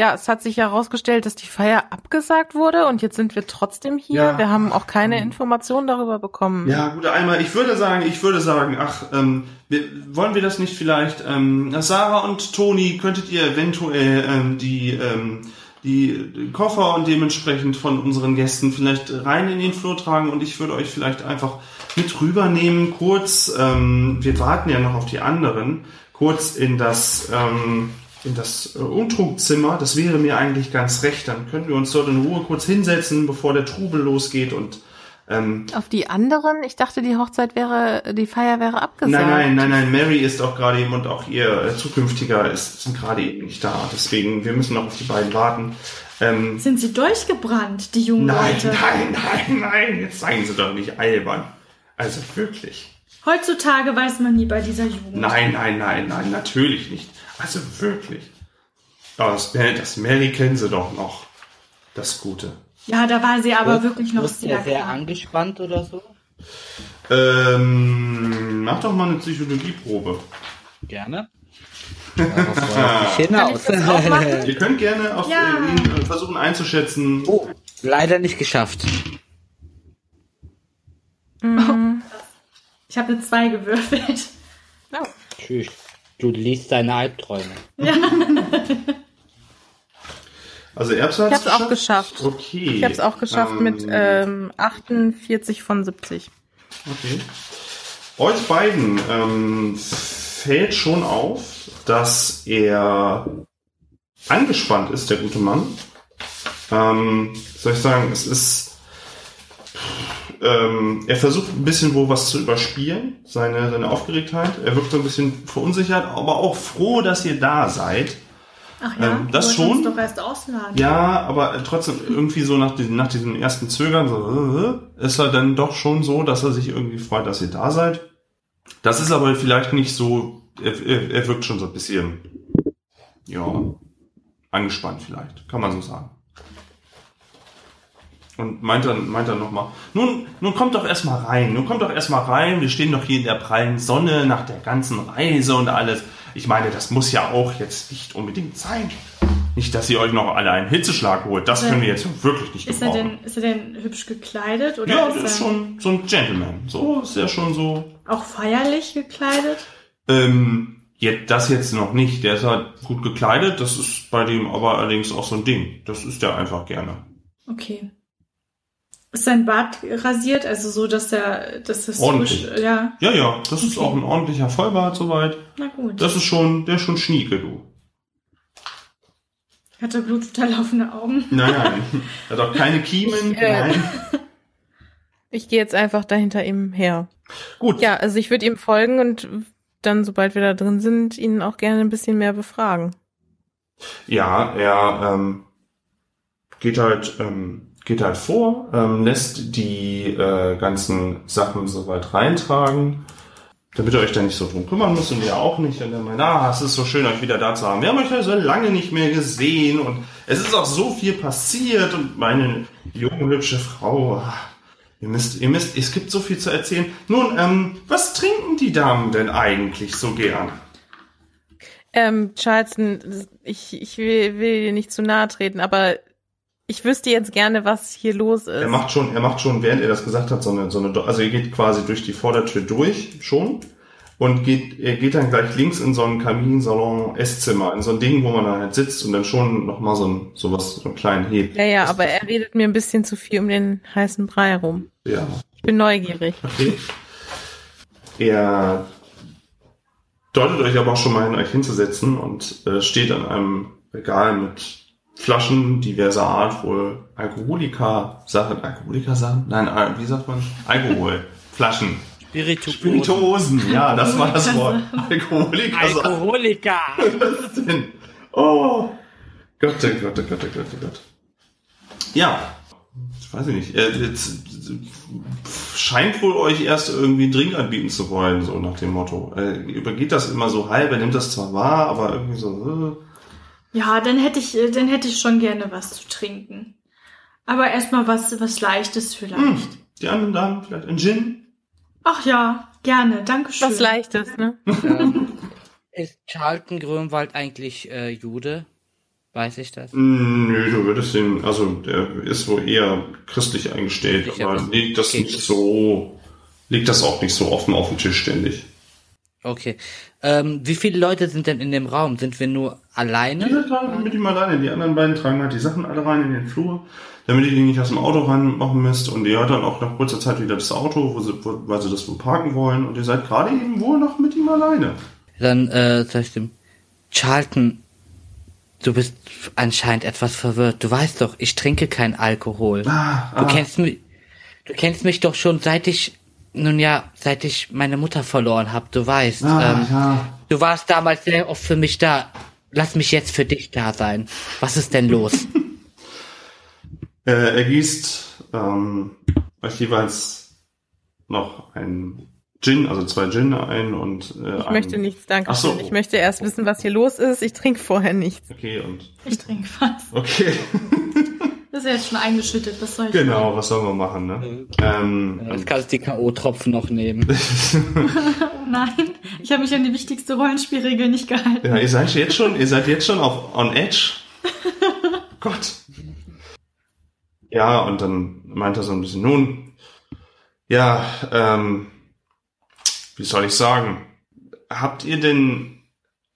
Ja, es hat sich herausgestellt, dass die Feier abgesagt wurde und jetzt sind wir trotzdem hier. Ja. Wir haben auch keine Informationen darüber bekommen. Ja, guter Eimer, ich würde sagen, ich würde sagen, ach, ähm, wir, wollen wir das nicht vielleicht, ähm, Sarah und Toni, könntet ihr eventuell ähm, die, ähm, die Koffer und dementsprechend von unseren Gästen vielleicht rein in den Flur tragen und ich würde euch vielleicht einfach mit rübernehmen, kurz, ähm, wir warten ja noch auf die anderen, kurz in das, ähm, in das äh, Umtrunkzimmer, das wäre mir eigentlich ganz recht, dann können wir uns dort in Ruhe kurz hinsetzen, bevor der Trubel losgeht und ähm, Auf die anderen? Ich dachte, die Hochzeit wäre, die Feier wäre abgesagt. Nein, nein, nein, nein, Mary ist auch gerade eben und auch ihr äh, zukünftiger ist, sind gerade eben nicht da. Deswegen, wir müssen noch auf die beiden warten. Ähm, Sind sie durchgebrannt, die jungen nein, Leute? nein, nein, nein, jetzt seien sie doch nicht albern. Also wirklich. Heutzutage weiß man nie bei dieser Jugend. Nein, nein, nein, nein, natürlich nicht. Also wirklich. Aber das, das Mary kennen sie doch noch. Das Gute. Ja, da war sie aber wirklich noch sehr sehr klein. angespannt oder so? Ähm, mach doch mal eine Psychologieprobe. Gerne. Ich hinaus. Ihr könnt gerne auf Ja. äh, ihn äh, versuchen einzuschätzen. oh, leider nicht geschafft. Ich habe eine 2 gewürfelt. Oh. Tschüss. Du liest deine Albträume. Also Erbs hat's Ich hab's auch geschafft. Okay. Ich habe es auch geschafft Ähm, mit ähm, 48 von 70. Okay. Euch beiden ähm, fällt schon auf, dass er angespannt ist, der gute Mann. Ähm, soll ich sagen, es ist. Ähm, er versucht ein bisschen wohl was zu überspielen, seine, seine Aufgeregtheit. Er wirkt so ein bisschen verunsichert, aber auch froh, dass ihr da seid. Ach ja, Ähm, das schon? doch erst ausladen. Ja, aber trotzdem irgendwie so nach diesem, nach diesem ersten Zögern so, äh, ist er dann doch schon so, dass er sich irgendwie freut, dass ihr da seid. Das ist aber vielleicht nicht so, er, er, er wirkt schon so ein bisschen, ja, angespannt vielleicht, kann man so sagen. Und meint dann, meint dann nochmal, nun, nun kommt doch erstmal rein, nun kommt doch erstmal rein, wir stehen doch hier in der prallen Sonne nach der ganzen Reise und alles. Ich meine, das muss ja auch jetzt nicht unbedingt sein. Nicht, dass ihr euch noch alle einen Hitzeschlag holt, das können wir jetzt wirklich nicht Ist er, gebrauchen. denn, ist er denn hübsch gekleidet? Oder Ja, ist er ist schon so ein Gentleman. So ist er schon so. auch feierlich gekleidet? Ähm, jetzt, das jetzt noch nicht. Der ist halt gut gekleidet. Das ist bei dem aber allerdings auch so ein Ding. Das ist der einfach gerne. Okay. Ist sein Bart rasiert, also so, dass er, dass das Ordentlich. frisch, ja, Ja, ja, das ist Okay. auch ein ordentlicher Vollbart soweit. na gut. Das ist schon, der ist schon schnieke, du. Hat er blutunterlaufene Augen? Nein, nein. Er hat auch keine Kiemen. Ich, äh, nein. Ich gehe jetzt einfach dahinter ihm her. Gut. Ja, also ich würde ihm folgen und dann, sobald wir da drin sind, ihn auch gerne ein bisschen mehr befragen. Ja, er ähm, geht halt ähm, geht halt vor, ähm, lässt die äh, ganzen Sachen soweit reintragen, damit ihr euch da nicht so drum kümmern müsst und ihr auch nicht. Und er meint, ah, es ist so schön, euch wieder da zu haben. Wir haben euch ja so lange nicht mehr gesehen und es ist auch so viel passiert und meine junge, hübsche Frau, ah, ihr müsst, ihr müsst, es gibt so viel zu erzählen. Nun, ähm, was trinken die Damen denn eigentlich so gern? Ähm, Charleston, ich, ich will, will dir nicht zu nahe treten, aber ich wüsste jetzt gerne, was hier los ist. Er macht schon, er macht schon, während er das gesagt hat, so eine, so eine, also er geht quasi durch die Vordertür durch, schon, und geht, er geht dann gleich links in so einen Kaminsalon, Esszimmer, in so ein Ding, wo man dann halt sitzt und dann schon nochmal so ein, sowas, so einen kleinen hebt. ja, ja, aber er redet mir ein bisschen zu viel um den heißen Brei rum. Ja, Ich bin neugierig. okay. Er deutet euch aber auch schon mal hin, euch hinzusetzen und äh, steht an einem Regal mit Flaschen diverser Art, wohl Alkoholika-Sachen, Alkoholika-Sachen? Nein, Al- wie sagt man? Alkohol. Flaschen. Spiritu Spirituosen, ja, das war das Wort. Alkoholiker. Alkoholiker. Was denn? Oh. Gott, oh Gott, Gott, Gott, oh Gott. Ja. Ich weiß ich nicht. Er jetzt, scheint wohl euch erst irgendwie einen Drink anbieten zu wollen, so nach dem Motto. Er übergeht das immer so halb, er nimmt das zwar wahr, aber irgendwie so, Ja, dann hätte ich, äh, dann hätte ich schon gerne was zu trinken. Aber erstmal was, was Leichtes vielleicht. hm, die anderen Damen vielleicht ein Gin? Ach ja, gerne, danke schön. Was Leichtes, ne? ähm, ist Charlton Grönwald eigentlich äh, Jude? Weiß ich das? Mm, Nö, du würdest ihn, also der ist wohl eher christlich eingestellt, aber legt das okay, nicht so, legt das auch nicht so offen auf den Tisch ständig. Okay. Ähm, wie viele Leute sind denn in dem Raum? Sind wir nur alleine? tragen mit ihm alleine, die anderen beiden tragen halt die Sachen alle rein in den Flur, damit ihr die nicht aus dem Auto rein machen müsst und ihr hört dann auch nach kurzer Zeit wieder das Auto, wo sie, wo, weil sie das wohl parken wollen und ihr seid gerade eben wohl noch mit ihm alleine. Dann äh, sag ich dem Charlton, du bist anscheinend etwas verwirrt. Du weißt doch, ich trinke kein Alkohol. Ah, Du kennst mich, du kennst mich doch schon seit ich, nun ja, seit ich meine Mutter verloren habe. Du weißt, ah, ähm, ja. du warst damals sehr oft für mich da. Lass mich jetzt für dich da sein. Was ist denn los? Äh, er gießt ähm, euch jeweils noch ein Gin, also zwei Gin ein und äh, Ich ein, möchte nichts, danke Ach so. schön. Ich möchte erst wissen, was hier los ist. Ich trinke vorher nichts. Okay, und Ich trinke was. okay. Das ist ja jetzt schon eingeschüttet. Was soll ich genau, was sollen wir machen, ne? Ähm, Jetzt kannst du die K.O.-Tropfen noch nehmen. Nein, ich habe mich an die wichtigste Rollenspielregel nicht gehalten. ja, ihr seid jetzt schon, ihr seid jetzt schon auf on edge. Gott. Ja, und dann meint er so ein bisschen, nun, ja, ähm, wie soll ich sagen? Habt ihr denn,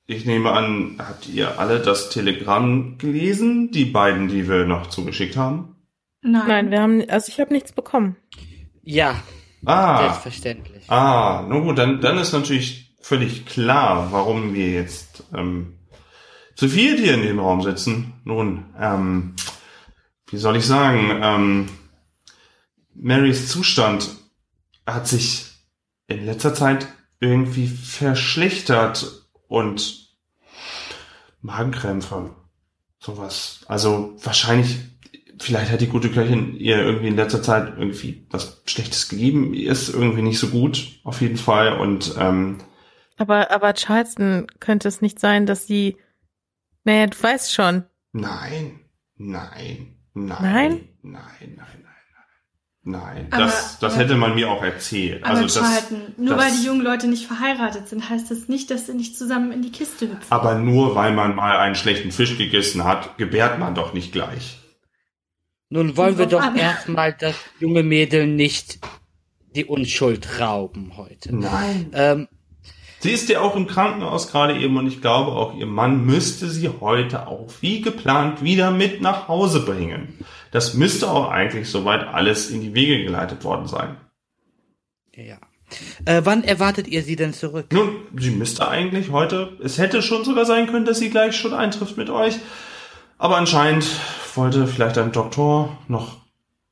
ich nehme an, habt ihr alle das Telegramm gelesen? Die beiden, die wir noch zugeschickt haben? Nein. Nein, wir haben, also ich habe nichts bekommen. Ja, Ah, selbstverständlich. ah, nun gut, dann, dann ist natürlich völlig klar, warum wir jetzt ähm, zu viert hier in dem Raum sitzen. Nun, ähm, wie soll ich sagen, ähm, Marys Zustand hat sich in letzter Zeit irgendwie verschlechtert und Magenkrämpfe, sowas. Also wahrscheinlich, vielleicht hat die gute Köchin ihr irgendwie in letzter Zeit irgendwie was Schlechtes gegeben. Ihr ist irgendwie nicht so gut, auf jeden Fall. Und ähm, Aber, aber Charleston könnte es nicht sein, dass sie, naja, du weißt schon. nein, nein, nein, Nein? nein, nein, nein. Nein, Aber- das, das hätte man mir auch erzählt. Aber Also das, nur das- weil die jungen Leute nicht verheiratet sind, heißt das nicht, dass sie nicht zusammen in die Kiste hüpfen. Aber nur weil man mal einen schlechten Fisch gegessen hat, gebärt man doch nicht gleich. Nun wollen wir doch erstmal das junge Mädel nicht die Unschuld rauben heute. Nein. Ähm, Sie ist ja auch im Krankenhaus gerade eben und ich glaube auch ihr Mann müsste sie heute auch wie geplant wieder mit nach Hause bringen. Das müsste auch eigentlich soweit alles in die Wege geleitet worden sein. ja. Äh, wann erwartet ihr sie denn zurück? Nun, sie müsste eigentlich heute, es hätte schon sogar sein können, dass sie gleich schon eintrifft mit euch. Aber anscheinend wollte vielleicht ein Doktor noch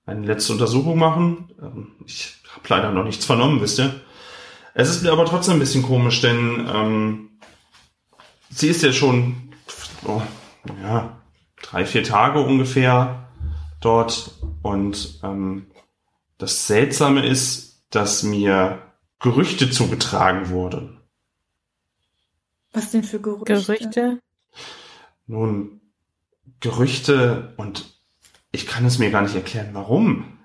eine letzte Untersuchung machen. Ähm, Ich habe leider noch nichts vernommen, wisst ihr. Es ist mir aber trotzdem ein bisschen komisch, denn ähm, sie ist ja schon oh, ja, drei, vier Tage ungefähr dort. Und ähm, das Seltsame ist, dass mir Gerüchte zugetragen wurden. Was denn für Gerüchte? Gerüchte. Nun, Gerüchte und ich kann es mir gar nicht erklären, warum.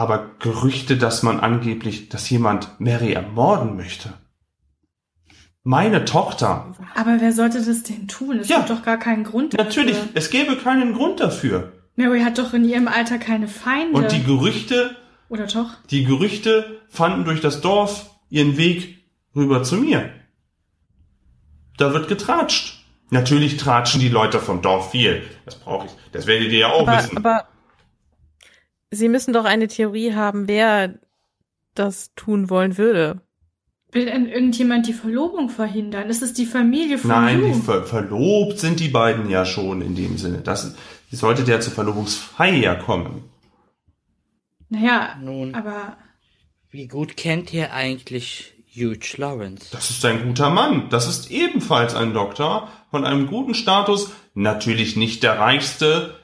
Aber Gerüchte, dass man angeblich, dass jemand Mary ermorden möchte. Meine Tochter. Aber wer sollte das denn tun? Es Ja. gibt doch gar keinen Grund Natürlich, dafür. es gäbe keinen Grund dafür. Mary hat doch in ihrem Alter keine Feinde. Und die Gerüchte, Oder doch? die Gerüchte fanden durch das Dorf ihren Weg rüber zu mir. Da wird getratscht. Natürlich tratschen die Leute vom Dorf viel. Das brauche ich. Das werdet ihr ja auch Aber, wissen. aber Sie müssen doch eine Theorie haben, wer das tun wollen würde. Will denn irgendjemand die Verlobung verhindern? Das ist die Familie von Nein, die ver verlobt sind die beiden ja schon in dem Sinne. Das, sollte der zur Verlobungsfeier kommen. Naja, Nun, aber wie gut kennt ihr eigentlich Hugh Lawrence? Das ist ein guter Mann. Das ist ebenfalls ein Doktor von einem guten Status. Natürlich nicht der reichste.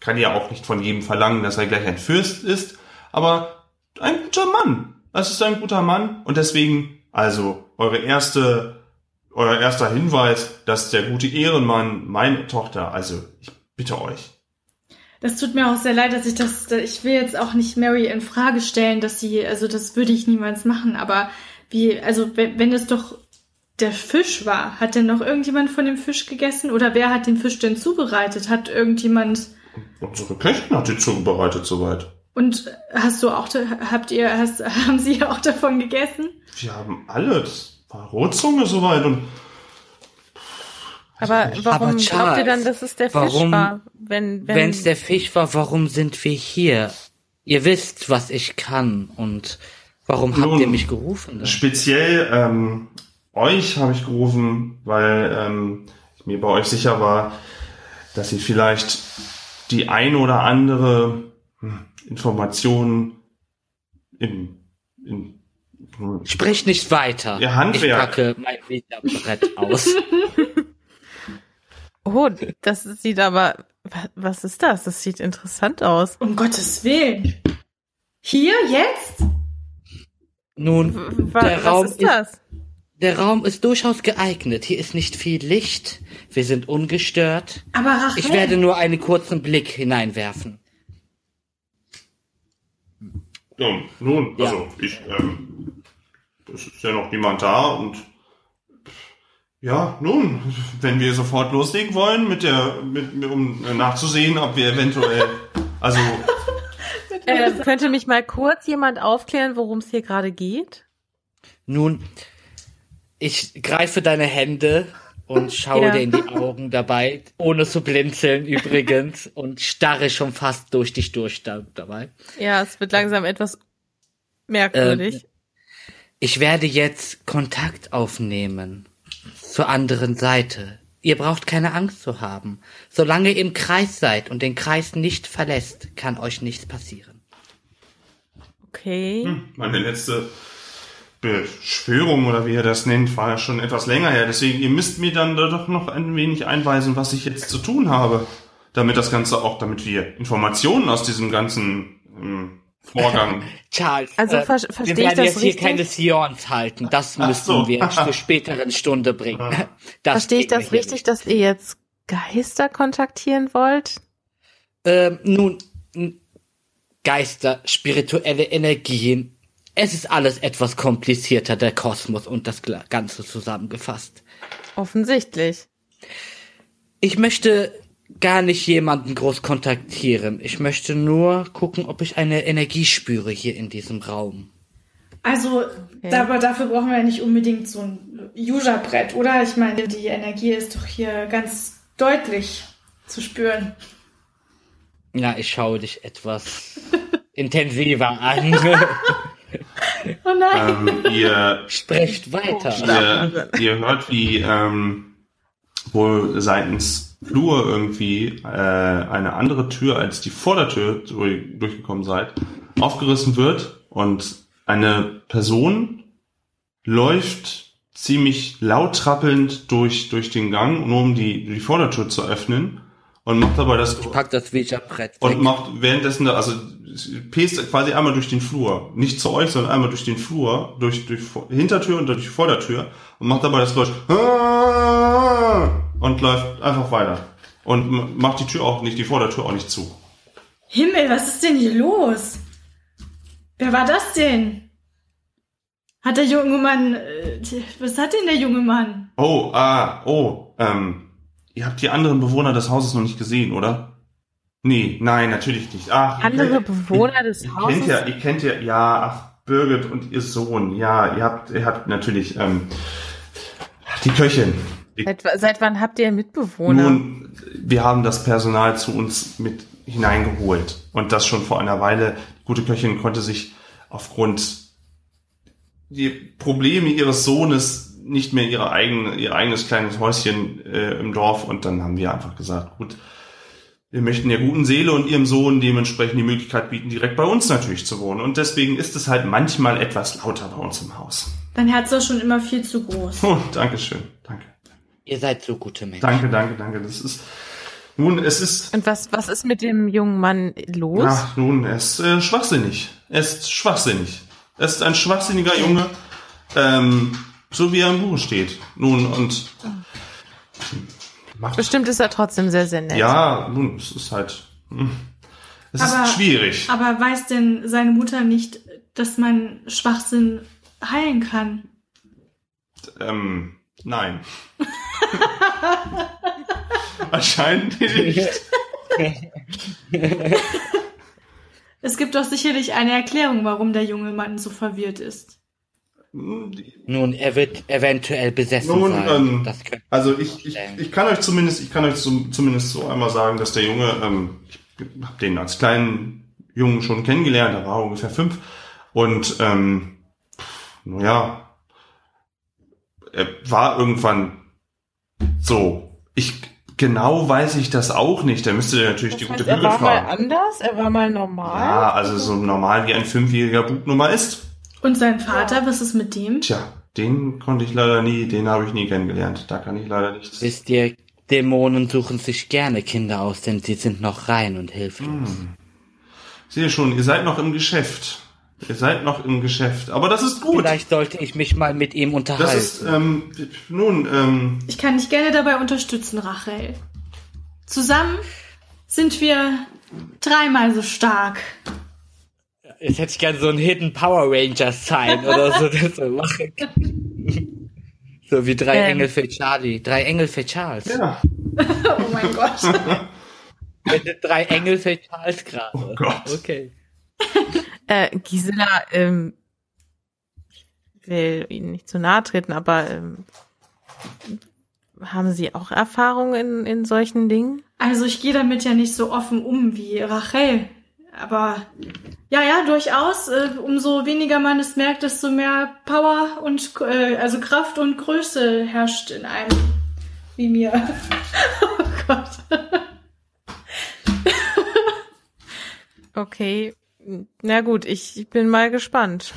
Kann ja auch nicht von jedem verlangen, dass er gleich ein Fürst ist. Aber ein guter Mann. Das ist ein guter Mann. Und deswegen, also, eure erste, euer erster Hinweis, dass der gute Ehrenmann meine Tochter, also, ich bitte euch. das tut mir auch sehr leid, dass ich das, ich will jetzt auch nicht Mary in Frage stellen, dass sie, also das würde ich niemals machen, aber wie, also wenn, wenn es doch der Fisch war. Hat denn noch irgendjemand von dem Fisch gegessen? Oder wer hat den Fisch denn zubereitet? Hat irgendjemand. Unsere Köchin hat die zubereitet soweit. Und hast du auch, habt ihr, hast, haben sie auch davon gegessen? Wir haben alles. War Rotzunge soweit und Aber warum Aber glaubt ihr Charles, dann, dass es der Fisch warum- war? Wenn, es der Fisch war, warum sind wir hier? Ihr wisst, was ich kann und warum habt Nun, ihr mich gerufen? Speziell ähm, euch habe ich gerufen, weil ähm, ich mir bei euch sicher war, dass ihr vielleicht die ein oder andere hm, Information im, im hm, Sprich nicht weiter. Ihr Handwerk. Ich packe mein Meterbrett aus. oh, das sieht aber, wa- was ist das? Das sieht interessant aus. Um Gottes Willen. Hier, jetzt? Nun, Wa- der was Raum ist ist, das? Der Raum ist durchaus geeignet. Hier ist nicht viel Licht. Wir sind ungestört. Aber Rachel. Ich werde nur einen kurzen Blick hineinwerfen. Ja, nun, Ja. also ich, ähm, es ist ja noch niemand da und ja, nun, wenn wir sofort loslegen wollen mit der, mit, um äh, nachzusehen, ob wir eventuell, also Äh, könnte mich mal kurz jemand aufklären, worum es hier gerade geht? Nun, ich greife deine Hände und schaue Ja. dir in die Augen dabei, ohne zu blinzeln übrigens, und starre schon fast durch dich durch da, dabei. Ja, es wird langsam etwas merkwürdig. Ich werde jetzt Kontakt aufnehmen zur anderen Seite. Ihr braucht keine Angst zu haben. Solange ihr im Kreis seid und den Kreis nicht verlässt, kann euch nichts passieren. okay. meine letzte Beschwörung oder wie ihr das nennt, war ja schon etwas länger her. Deswegen, ihr müsst mir dann da doch noch ein wenig einweisen, was ich jetzt zu tun habe, damit das Ganze auch, damit wir Informationen aus diesem ganzen ähm, Vorgang Charles, Also äh, ver- wir verstehe ich werden das jetzt hier richtig? keine Sions halten. Das müssen so. wir zur späteren Stunde bringen. Das Verstehe ich wir das hier richtig, dass ihr jetzt Geister kontaktieren wollt? Ähm, nun, Geister, spirituelle Energien. Es ist alles etwas komplizierter, der Kosmos und das Ganze zusammengefasst. Offensichtlich. Ich möchte gar nicht jemanden groß kontaktieren. Ich möchte nur gucken, ob ich eine Energie spüre hier in diesem Raum. Also, aber dafür brauchen wir ja nicht unbedingt so ein Yuja-Brett, oder? Ich meine, die Energie ist doch hier ganz deutlich zu spüren. Ja, ich schaue dich etwas intensiver an. Nein. ähm, ihr Sprecht weiter. ihr, ihr hört, wie ähm, wohl seitens Flur irgendwie äh, eine andere Tür als die Vordertür durch, durchgekommen seid, aufgerissen wird und eine Person läuft ziemlich laut trappelnd durch, durch den Gang, nur um die, die Vordertür zu öffnen und macht dabei das Pack das Ouija-Brett weg. und macht währenddessen, also pest quasi einmal durch den Flur. Nicht zu euch, sondern einmal durch den Flur, durch, durch Hintertür und durch die Vordertür und macht dabei das Geräusch und läuft einfach weiter. Und macht die Tür auch nicht, die Vordertür auch nicht zu. Himmel, was ist denn hier los? Wer war das denn? Hat der junge Mann. Äh, was hat denn der junge Mann? Oh, ah, oh, ähm, ihr habt die anderen Bewohner des Hauses noch nicht gesehen, oder? Nee, nein, natürlich nicht. Ach, Andere kennt- Bewohner des ihr Hauses? Kennt ja, ihr kennt ja, ja, ach, Birgit und ihr Sohn, ja, ihr habt, ihr habt natürlich, ähm, die Köchin. Seit, seit wann habt ihr Mitbewohner? Nun, wir haben das Personal zu uns mit hineingeholt. Und das schon vor einer Weile. Die gute Köchin konnte sich aufgrund die Probleme ihres Sohnes nicht mehr ihre eigene, ihr eigenes kleines Häuschen äh, im Dorf. Und dann haben wir einfach gesagt, gut, wir möchten der guten Seele und ihrem Sohn dementsprechend die Möglichkeit bieten, direkt bei uns natürlich zu wohnen. Und deswegen ist es halt manchmal etwas lauter bei uns im Haus. Dein Herz war schon immer viel zu groß. Oh, Dankeschön. Danke. Ihr seid so gute Menschen. Danke, danke, danke. Das ist, nun, es ist, Und was, was ist mit dem jungen Mann los? Ach, nun, er ist äh, schwachsinnig. Er ist schwachsinnig. Er ist ein schwachsinniger Junge, ähm, so wie er im Buch steht. Nun, und macht, Bestimmt ist er trotzdem sehr, sehr nett. ja, nun, es ist halt, hm, es Aber- ist schwierig. Aber weiß denn seine Mutter nicht, dass man Schwachsinn heilen kann? Ähm, Nein. Anscheinend nicht. Es gibt doch sicherlich eine Erklärung, warum der junge Mann so verwirrt ist. Nun, er wird eventuell besessen Nun, sein. ähm, das Also ich, ich, ich kann euch zumindest, ich kann euch zum, zumindest so einmal sagen, dass der Junge, ähm, ich habe den als kleinen Jungen schon kennengelernt, er war ungefähr fünf und ähm, naja, er war irgendwann so. Ich genau weiß ich das auch nicht. Da müsste ihr natürlich die Das gute heißt, er Bügel war mal fragen. anders, er war mal normal. Ja, also so normal wie ein fünfjähriger Bub nun mal ist. Und sein Vater, was ist mit dem? Tja, den konnte ich leider nie, den habe ich nie kennengelernt. Da kann ich leider nichts. Wisst ihr, Dämonen suchen sich gerne Kinder aus, denn sie sind noch rein und hilflos. Hm. Sehe schon, ihr seid noch im Geschäft. Ihr seid noch im Geschäft. Aber das ist gut. Vielleicht sollte ich mich mal mit ihm unterhalten. Das ist, ähm, nun, ähm, Ich kann dich gerne dabei unterstützen, Rachel. Zusammen sind wir dreimal so stark. Jetzt hätte ich gerne so ein Hidden Power Rangers sein oder so, das so machen. So wie drei Ähm. Engel für Charlie. Drei Engel für Charles. ja. Oh mein Gott. Drei Engel für Charles gerade. Oh Gott. Okay. Äh, Gisela, ähm, ich will Ihnen nicht zu nahe treten, aber ähm, haben Sie auch Erfahrung in, in solchen Dingen? Also ich gehe damit ja nicht so offen um wie Rachel. Aber ja, ja, durchaus. Äh, umso weniger man es merkt, desto mehr Power und äh, also Kraft und Größe herrscht in einem. Wie mir. oh Gott. Okay, na gut, ich, ich bin mal gespannt.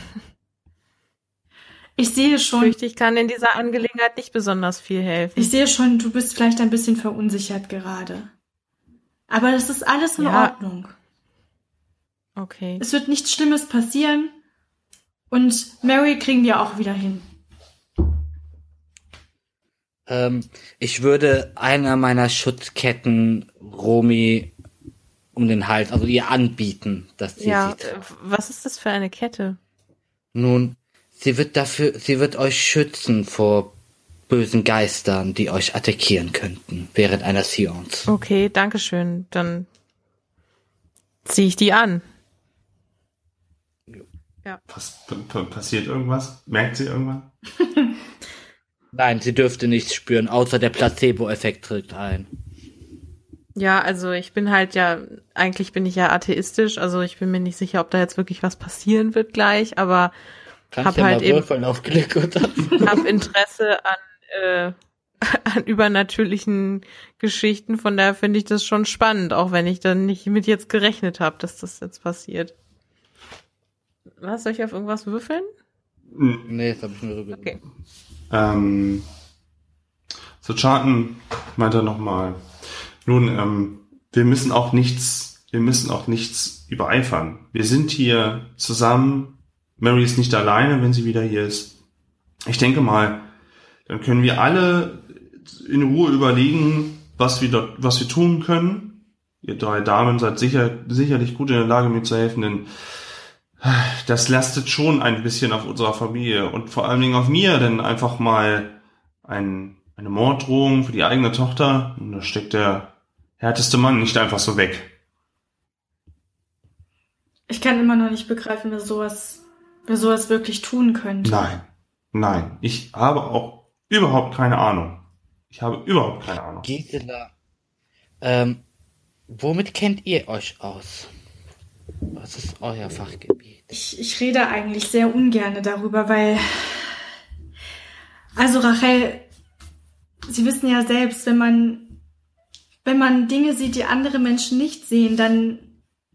Ich sehe Ich schon, fürchte, ich kann in dieser Angelegenheit nicht besonders viel helfen. ich sehe schon, du bist vielleicht ein bisschen verunsichert gerade. Aber das ist alles in Ja. Ordnung. Okay. Es wird nichts Schlimmes passieren. Und Mary kriegen wir auch wieder hin. Ähm, ich würde einer meiner Schutzketten Romy um den Hals, also ihr anbieten, dass sie Ja, sie äh, was ist das für eine Kette? Nun, sie wird dafür, sie wird euch schützen vor bösen Geistern, die euch attackieren könnten während einer Seance. Okay, danke schön. Dann ziehe ich die an. Pass, p- p- passiert irgendwas? Merkt sie irgendwas? Nein, sie dürfte nichts spüren, außer der Placebo-Effekt tritt ein. Ja, also ich bin halt ja, eigentlich bin ich ja atheistisch, also ich bin mir nicht sicher, ob da jetzt wirklich was passieren wird gleich, aber Kannst Hab ja halt eben- würfeln auf Glück oder? habe Interesse an, äh, an übernatürlichen Geschichten, von daher finde ich das schon spannend, auch wenn ich dann nicht mit jetzt gerechnet habe, dass das jetzt passiert. Was, soll ich auf irgendwas würfeln? Hm, nee, das habe ich nur so Okay. Ähm, so Charten meint er nochmal. Nun, ähm, wir müssen auch nichts, wir müssen auch nichts übereifern. Wir sind hier zusammen. Mary ist nicht alleine, wenn sie wieder hier ist. Ich denke mal, dann können wir alle in Ruhe überlegen, was wir dort, was wir tun können. Ihr drei Damen seid sicher, sicherlich gut in der Lage, mir zu helfen, denn das lastet schon ein bisschen auf unserer Familie und vor allen Dingen auf mir, denn einfach mal ein, eine Morddrohung für die eigene Tochter, und da steckt der härteste Mann nicht einfach so weg. Ich kann immer noch nicht begreifen, wer sowas, wer sowas wirklich tun könnte. Nein, nein, ich habe auch überhaupt keine Ahnung. Ich habe überhaupt keine Ahnung. Gisela, ähm, womit kennt ihr euch aus? Was ist euer Fachgebiet? Ich, ich rede eigentlich sehr ungern darüber, weil. Also Rachel, Sie wissen ja selbst, wenn man, wenn man Dinge sieht, die andere Menschen nicht sehen, dann,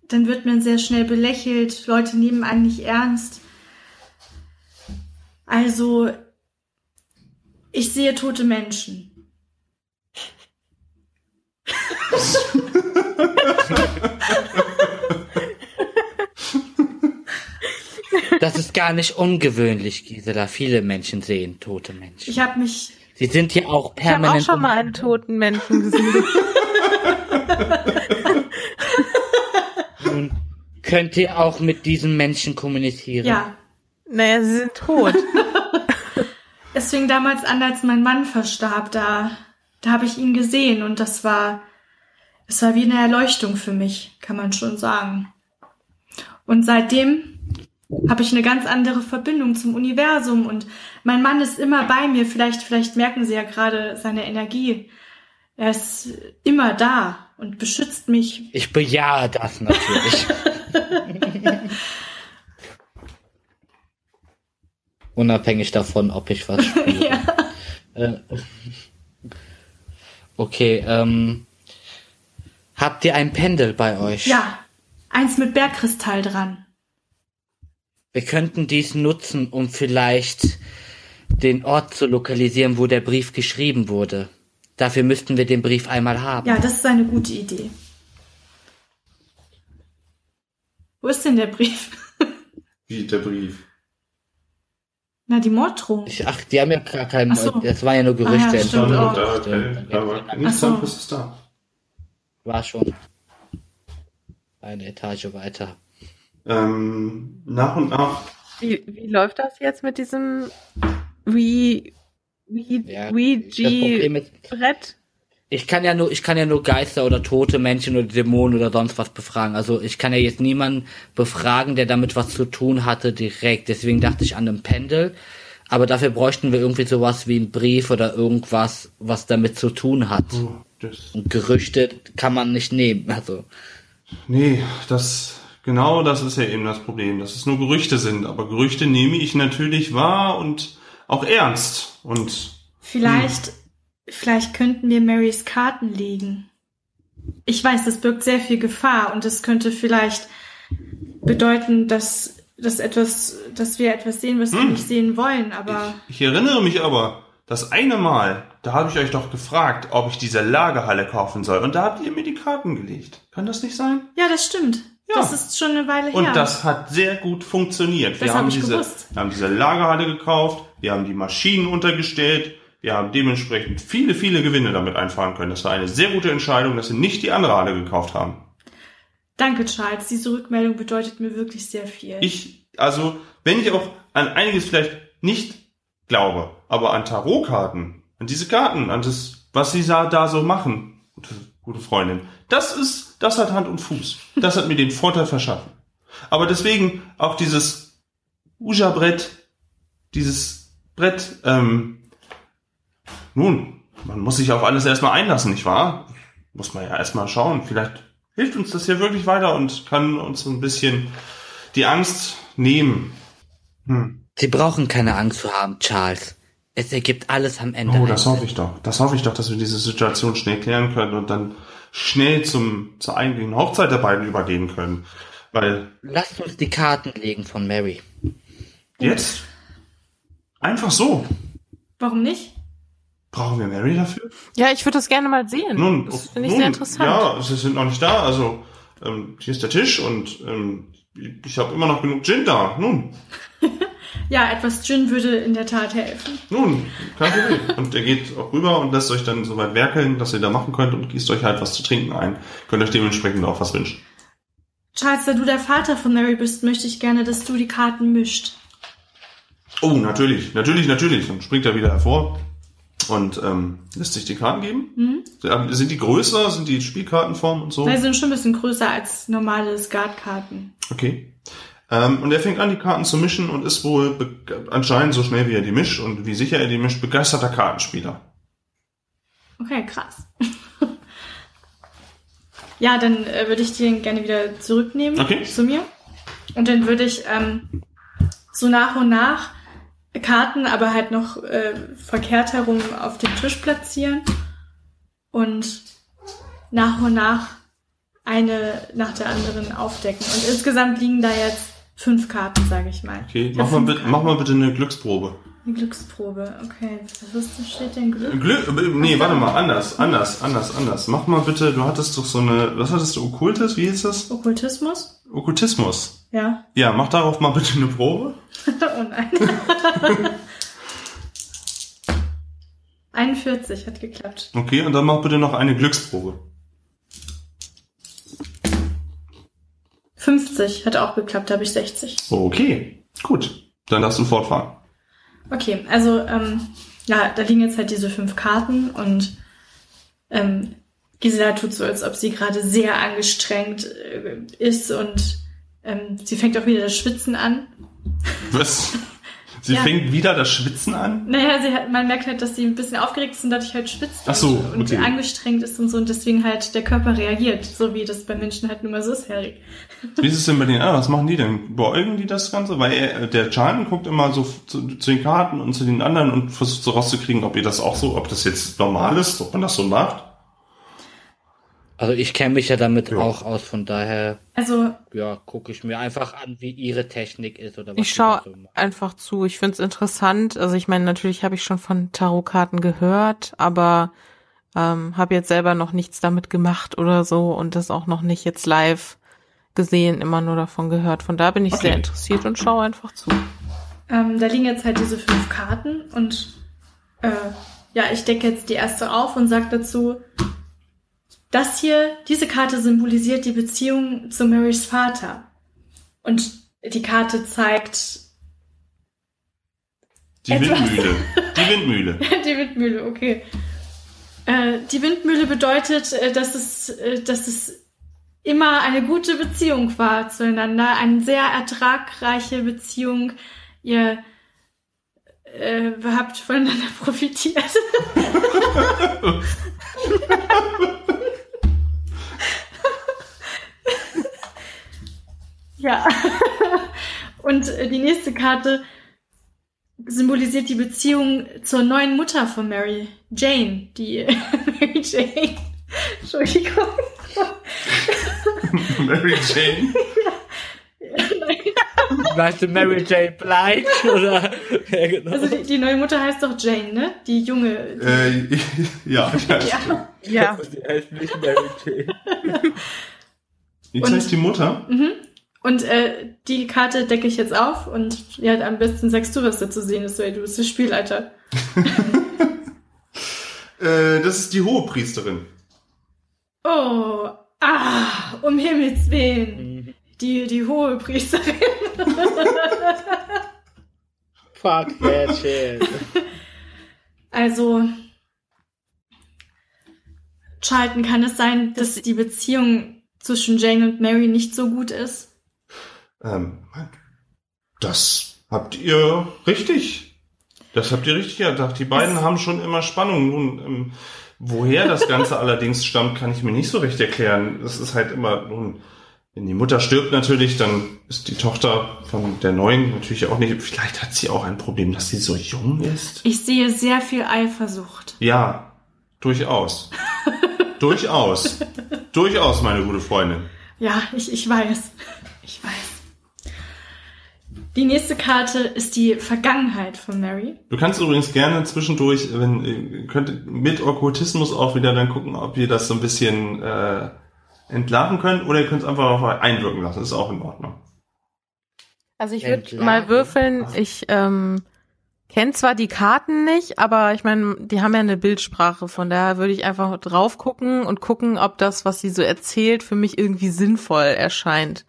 dann wird man sehr schnell belächelt, Leute nehmen einen nicht ernst. Also, ich sehe tote Menschen. Das ist gar nicht ungewöhnlich, Gisela. Viele Menschen sehen tote Menschen. Ich habe mich Sie sind hier auch Ich habe auch permanent. schon mal einen toten Menschen gesehen. Nun könnt ihr auch mit diesen Menschen kommunizieren. ja, naja, sie sind tot. es fing damals an, als mein Mann verstarb. Da, da habe ich ihn gesehen und das war, es war wie eine Erleuchtung für mich, kann man schon sagen. Und seitdem habe ich eine ganz andere Verbindung zum Universum und mein Mann ist immer bei mir. Vielleicht, vielleicht merken Sie ja gerade seine Energie. Er ist immer da und beschützt mich. Ich bejahe das natürlich. Unabhängig davon, ob ich was spiele. ja. Äh, okay, ähm, habt ihr ein Pendel bei euch? ja, eins mit Bergkristall dran. Wir könnten dies nutzen, um vielleicht den Ort zu lokalisieren, wo der Brief geschrieben wurde. Dafür müssten wir den Brief einmal haben. Ja, das ist eine gute Idee. Wo ist denn der Brief? Wie der Brief. Na, die Morddrohung. Ich, ach, die haben ja gar keinen. So. Das waren ja nur Gerüchte. Ah, ja, stimmt. Oh. Da, da, aber so. ist da. War schon eine Etage weiter. Ähm, nach und nach. Wie, wie läuft das jetzt mit diesem Wii, Wii, Ja, ist, Wii-G-Brett? ich kann ja nur, ich kann ja nur Geister oder tote Menschen oder Dämonen oder sonst was befragen. Also ich kann ja jetzt niemanden befragen, der damit was zu tun hatte direkt. Deswegen dachte ich an einem Pendel. Aber dafür bräuchten wir irgendwie sowas wie einen Brief oder irgendwas, was damit zu tun hat. Oh, das, Und Gerüchte kann man nicht nehmen. Also nee, das, genau das ist ja eben das Problem, dass es nur Gerüchte sind. Aber Gerüchte nehme ich natürlich wahr und auch ernst. Und Vielleicht, vielleicht könnten wir Marys Karten legen. Ich weiß, das birgt sehr viel Gefahr und es könnte vielleicht bedeuten, dass, dass etwas, dass wir etwas sehen, was wir Hm. nicht sehen wollen, aber ich erinnere mich aber, das eine Mal, da habe ich euch doch gefragt, ob ich diese Lagerhalle kaufen soll. Und da habt ihr mir die Karten gelegt. Kann das nicht sein? ja, das stimmt. Ja. Das ist schon eine Weile Und her. das hat sehr gut funktioniert. Wir Das hab haben diese, gewusst. wir haben diese Lagerhalle gekauft, wir haben die Maschinen untergestellt, wir haben dementsprechend viele, viele Gewinne damit einfahren können. Das war eine sehr gute Entscheidung, dass wir nicht die andere Halle gekauft haben. Danke, Charles. Diese Rückmeldung bedeutet mir wirklich sehr viel. Ich, also, wenn ich auch an einiges vielleicht nicht glaube, aber an Tarotkarten, an diese Karten, an das, was sie da, so machen, gute Freundin, das ist, das hat Hand und Fuß. Das hat mir den Vorteil verschaffen. Aber deswegen auch dieses Uja-Brett, dieses Brett, ähm, nun, man muss sich auf alles erstmal einlassen, nicht wahr? Muss man ja erstmal schauen. Vielleicht hilft uns das ja wirklich weiter und kann uns so ein bisschen die Angst nehmen. Hm. Sie brauchen keine Angst zu haben, Charles. Es ergibt alles am Ende. Oh, das hoffe ich doch. Das hoffe ich doch, dass wir diese Situation schnell klären können und dann schnell zum, zur eigentlichen Hochzeit der beiden übergehen können. Weil Lasst uns die Karten legen von Mary. jetzt einfach so. Warum nicht? Brauchen wir Mary dafür? Ja, ich würde das gerne mal sehen. Nun, das finde ich nun, sehr interessant. Ja, sie sind noch nicht da. Also ähm, hier ist der Tisch und ähm, ich habe immer noch genug Gin da. Nun, Ja, etwas Gin würde in der Tat helfen. nun, kein Problem. Und er geht auch rüber und lässt euch dann so weit werkeln, dass ihr da machen könnt und gießt euch halt was zu trinken ein. Könnt euch dementsprechend auch was wünschen. Charles, da du der Vater von Mary bist, möchte ich gerne, dass du die Karten mischt. Oh, natürlich, natürlich, natürlich. Und springt er wieder hervor und ähm, lässt sich die Karten geben. Ähm, Sind die größer? Sind die Spielkartenform und so? Sie sind schon ein bisschen größer als normale Skatkarten. Okay. Ähm, und er fängt an, die Karten zu mischen und ist wohl anscheinend so schnell, wie er die mischt und wie sicher er die mischt, begeisterter Kartenspieler. Okay, krass. ja, dann äh, würde ich den gerne wieder zurücknehmen Okay. zu mir. Und dann würde ich ähm, so nach und nach Karten, aber halt noch äh, verkehrt herum auf den Tisch platzieren und nach und nach eine nach der anderen aufdecken. Und insgesamt liegen da jetzt fünf Karten, sage ich mal. Okay, Ich mach mal, bitte, mach mal bitte eine Glücksprobe. Eine Glücksprobe, okay. Was steht denn Glück? Glück, äh, nee, warte mal, anders, anders, anders, anders. Mach mal bitte, du hattest doch so eine, was hattest du, Okkultes, wie hieß das? Okkultismus? Okkultismus. Ja. Ja, mach darauf mal bitte eine Probe. oh nein. 41 hat geklappt. Okay, und dann mach bitte noch eine Glücksprobe. 50 hat auch geklappt, da habe ich 60. Okay, gut. Dann darfst du fortfahren. Okay, also ähm, ja, da liegen jetzt halt diese fünf Karten und ähm, Gisela tut so, als ob sie gerade sehr angestrengt äh, ist und ähm, sie fängt auch wieder das Schwitzen an. Was? Sie Ja. fängt wieder das Schwitzen an? Naja, sie hat, man merkt halt, dass sie ein bisschen aufgeregt ist und dadurch halt schwitzt Ach so, und, und okay. angestrengt ist und so und deswegen halt der Körper reagiert, so wie das bei Menschen halt nun mal so ist, Harry. Wie ist es denn bei denen? Ah, was machen die denn? Beäugen die das Ganze? Weil er, der Charlton guckt immer so zu, zu den Karten und zu den anderen und versucht so rauszukriegen, ob ihr das auch so, ob das jetzt normal ist, ob man das so macht. Also ich kenne mich ja damit Ja. auch aus, von daher Also ja, gucke ich mir einfach an, wie ihre Technik ist oder was Ich sie schaue so einfach zu. Ich finde es interessant. Also ich meine, natürlich habe ich schon von Tarotkarten gehört, aber ähm, habe jetzt selber noch nichts damit gemacht oder so und das auch noch nicht jetzt live gesehen, immer nur davon gehört. Von da bin ich Okay. sehr interessiert und schaue einfach zu. ähm, da liegen jetzt halt diese fünf Karten und äh, ja, ich decke jetzt die erste auf und sage dazu, das hier, diese Karte symbolisiert die Beziehung zu Marys Vater. Und die Karte zeigt Die Etwas. Windmühle. Die Windmühle. Die Windmühle, okay. Äh, die Windmühle bedeutet, äh, dass es, äh, dass es immer eine gute Beziehung war zueinander, eine sehr ertragreiche Beziehung. Ihr äh, habt voneinander profitiert. ja. Und äh, die nächste Karte symbolisiert die Beziehung zur neuen Mutter von Mary, Jane, die Mary Jane. Entschuldigung. Mary Jane. Weißt du, Mary Jane Blige oder ja, genau. Also die, die neue Mutter heißt doch Jane, ne? Die junge. Äh, ja, ja. Ja. Ja. Sie heißt nicht Mary Jane. Jetzt heißt die Mutter. Und äh, die Karte decke ich jetzt auf und ja, am besten sagst du, was da zu sehen ist, weil du bist der Spielleiter. Äh, das ist die Hohepriesterin. Oh, ah, um Himmels Willen. Die, die hohe Priesterin. Fuck that shit. Also, Charlton, kann es sein, dass die Beziehung zwischen Jane und Mary nicht so gut ist? Ähm, das habt ihr richtig. Das habt ihr richtig gedacht. Die beiden haben schon immer Spannung. Nun, ähm, woher das Ganze allerdings stammt, kann ich mir nicht so recht erklären. Das ist halt immer, nun, wenn die Mutter stirbt natürlich, dann ist die Tochter von der Neuen natürlich auch nicht. Vielleicht hat sie auch ein Problem, dass sie so jung ist. Ich sehe sehr viel Eifersucht. Ja, durchaus. durchaus. Durchaus, meine gute Freundin. Ja, ich, ich weiß. Ich weiß. Die nächste Karte ist die Vergangenheit von Mary. Du kannst übrigens gerne zwischendurch, wenn ihr könnt mit Okkultismus auch wieder dann gucken, ob ihr das so ein bisschen äh, entlarven könnt oder ihr könnt es einfach auch mal einwirken lassen. Das ist auch in Ordnung. Also ich würde mal würfeln. Ich ähm, kenne zwar die Karten nicht, aber ich meine, die haben ja eine Bildsprache. Von daher würde ich einfach drauf gucken und gucken, ob das, was sie so erzählt, für mich irgendwie sinnvoll erscheint.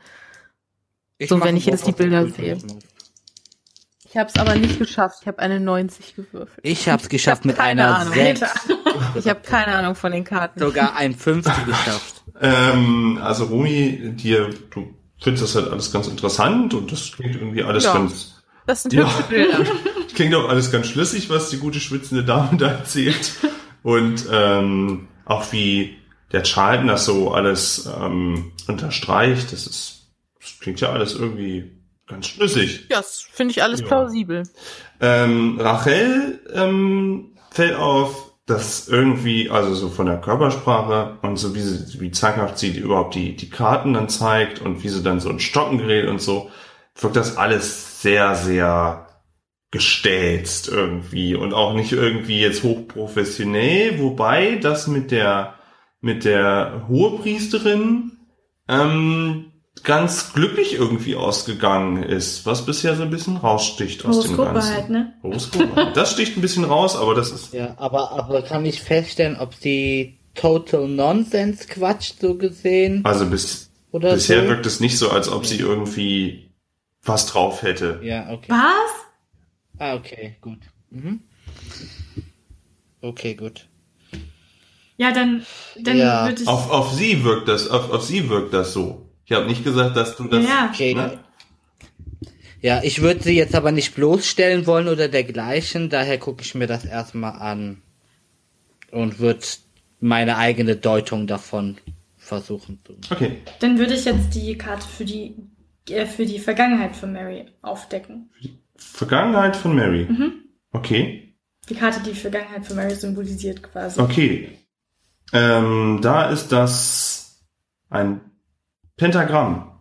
Ich So, wenn ich jetzt die Bilder Okkultismus. Ich habe es aber nicht geschafft. Ich habe eine 90 gewürfelt. Ich hab's geschafft hab mit einer Ahnung. 6. Ich habe keine Ahnung von den Karten. Sogar ein 50 geschafft. Ähm, also Rumi, dir, du findest das halt alles ganz interessant und das klingt irgendwie alles Ja. ganz, Das sind Ja. hübsche Bilder. klingt auch alles ganz schlüssig, was die gute schwitzende Dame da erzählt. Und ähm, auch wie der Charlton das so alles ähm, unterstreicht, das ist, das klingt ja alles irgendwie ganz schlüssig. Ja, das finde ich alles Ja. plausibel. Ähm, Rachel ähm, fällt auf, dass irgendwie, also so von der Körpersprache und so wie sie, wie zwanghaft sie überhaupt die, die Karten dann zeigt und wie sie dann so ein Stocken gerät und so, wirkt das alles sehr, sehr gestelzt irgendwie und auch nicht irgendwie jetzt hochprofessionell, wobei das mit der, mit der Hohepriesterin, ähm, ganz glücklich irgendwie ausgegangen ist, was bisher so ein bisschen raussticht aus dem Horoskope Ganzen. halt, ne? Horoskope. Das sticht ein bisschen raus, aber das ist Ja, aber, aber kann ich feststellen, ob sie Total Nonsense quatscht, so gesehen? also bis, Oder bisher so? wirkt es nicht so, als ob sie irgendwie was drauf hätte. Ja, okay. Was? Ah, okay, gut. Mhm. Okay, gut. Ja, dann, dann Ja. würde ich. Auf, auf sie wirkt das, auf, auf sie wirkt das so. Ich habe nicht gesagt, dass du das. Ja. Okay. Ne? Ja, ich würde sie jetzt aber nicht bloßstellen wollen oder dergleichen, daher gucke ich mir das erstmal an und würde meine eigene Deutung davon versuchen zu. Okay. Dann würde ich jetzt die Karte für die, äh, für die Vergangenheit von Mary aufdecken. Vergangenheit von Mary. Mhm. Okay. Die Karte, die Vergangenheit von Mary symbolisiert quasi. Okay. Ähm, da ist das ein Pentagramm.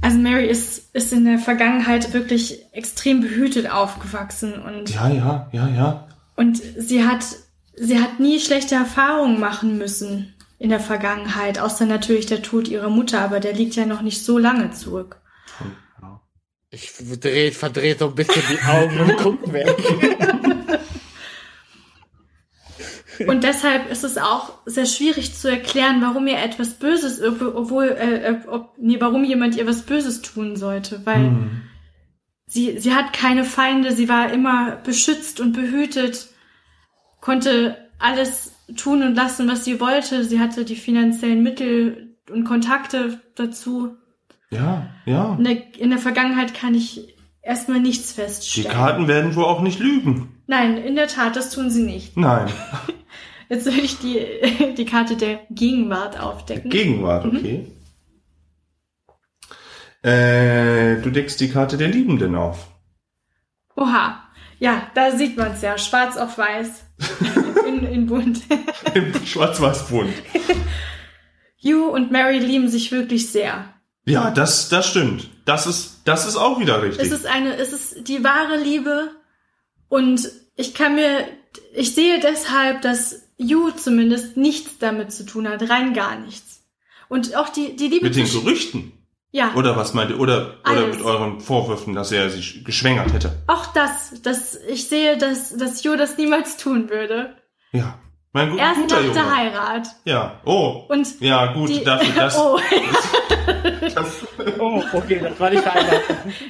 Also Mary ist, ist in der Vergangenheit wirklich extrem behütet aufgewachsen und, Ja, ja, ja, ja. und sie hat, sie hat nie schlechte Erfahrungen machen müssen in der Vergangenheit, außer natürlich der Tod ihrer Mutter, aber der liegt ja noch nicht so lange zurück. Ich dreh, verdrehe so ein bisschen die Augen und guck weg. Und deshalb ist es auch sehr schwierig zu erklären, warum ihr etwas Böses, obwohl, äh, ob, nee, warum jemand ihr was Böses tun sollte, weil Hm. sie, sie hat keine Feinde, sie war immer beschützt und behütet, konnte alles tun und lassen, was sie wollte. Sie hatte die finanziellen Mittel und Kontakte dazu. Ja, ja. In der, in der Vergangenheit kann ich erstmal nichts Die feststellen. Karten werden wohl auch nicht lügen. Nein, in der Tat, das tun sie nicht. Nein. Jetzt will ich die, die Karte der Gegenwart aufdecken. Gegenwart, Mhm. okay. Äh, du deckst die Karte der Liebenden auf. Oha. Ja, da sieht man es ja. Schwarz auf weiß. in, in bunt. Im Schwarz-Weiß-Bund. Hugh und Mary lieben sich wirklich sehr. Ja, das, das stimmt. Das ist, das ist auch wieder richtig. Es ist eine, es ist die wahre Liebe. Und ich kann mir, ich sehe deshalb, dass Hugh zumindest nichts damit zu tun hat. Rein gar nichts. Und auch die, die Liebe mit den Gerüchten. Ja. Oder was meint ihr? Oder, oder mit euren Vorwürfen, dass er sich geschwängert hätte. Auch das, dass ich sehe, dass, dass Hugh das niemals tun würde. Ja. Mein gut, Erst guter nach der Junge. Heirat. Ja. Oh. Und Ja, gut, die, dafür das. oh, das Oh, okay, das war nicht vereinbart.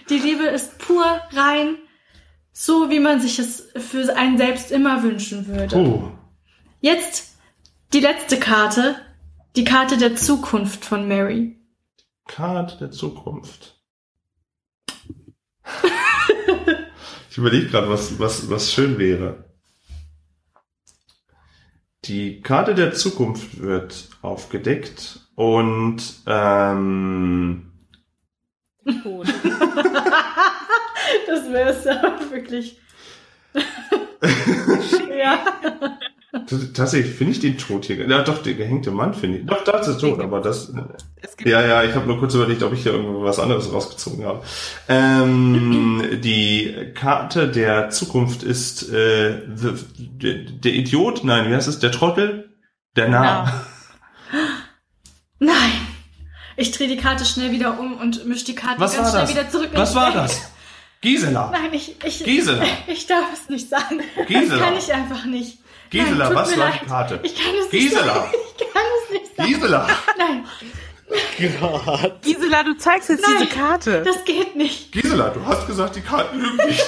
die Liebe ist pur, rein, so wie man sich es für einen selbst immer wünschen würde. oh. Jetzt die letzte Karte, die Karte der Zukunft von Mary. Karte der Zukunft. ich überlege gerade, was, was, was schön wäre. Die Karte der Zukunft wird aufgedeckt und ähm, Gut. Das wäre es aber wirklich. ja. Tatsächlich finde ich den tot hier. Ja, doch, der gehängte Mann finde ich. Doch, das ist tot, aber das. Ja, ja, ich habe nur kurz überlegt, ob ich hier irgendwo was anderes rausgezogen habe. Ähm, die Karte der Zukunft ist äh, the, der, der Idiot, nein, wie heißt es? Der Trottel? Der Narr. Nein. Ich drehe die Karte schnell wieder um und mische die Karte Was ganz schnell das? wieder zurück. Was war das? Gisela. Nein, ich, ich, Gisela. ich darf es nicht sagen. Gisela. Das kann ich einfach nicht. Gisela, Nein, was war leid. die Karte? Ich kann es Gisela. nicht sagen. Ich kann es nicht sagen. Gisela. Nein, Gott. Gisela, du zeigst jetzt Nein. diese Karte. das geht nicht. Gisela, du hast gesagt, die Karten lügen nicht.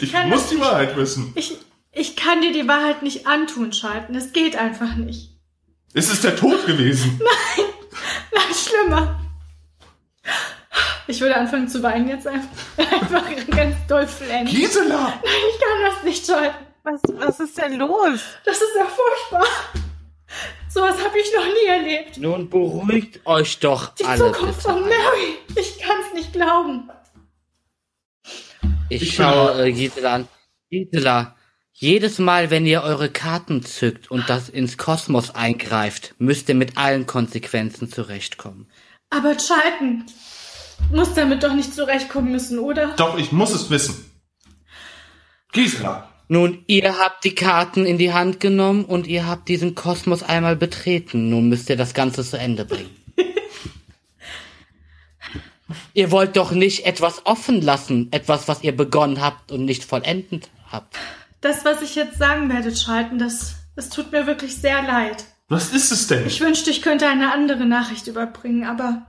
Ich kann muss die nicht. Wahrheit wissen. Ich, ich kann dir die Wahrheit nicht antun, Schalten. Es geht einfach nicht. Ist es der Tod gewesen? Nein, schlimmer. Ich würde anfangen zu weinen jetzt einfach, einfach ganz doll flennen. Gisela! Ich kann das nicht schalten. Was, was ist denn los? Das ist ja furchtbar. Sowas habe ich noch nie erlebt. Nun beruhigt euch doch Die alle. Zukunft bitte. von Mary. Ich kann es nicht glauben. Ich Ich schaue äh, Gisela an. Gisela, jedes Mal, wenn ihr eure Karten zückt und das ins Kosmos eingreift, müsst ihr mit allen Konsequenzen zurechtkommen. Aber Schalten muss damit doch nicht zurechtkommen müssen, oder? Doch, ich muss es wissen. Gisela. Nun, ihr habt die Karten in die Hand genommen und ihr habt diesen Kosmos einmal betreten. Nun müsst ihr das Ganze zu Ende bringen. ihr wollt doch nicht etwas offen lassen, etwas, was ihr begonnen habt und nicht vollendet habt. Das, was ich jetzt sagen werde, Schalten, das, das tut mir wirklich sehr leid. Was ist es denn? Ich wünschte, ich könnte eine andere Nachricht überbringen, aber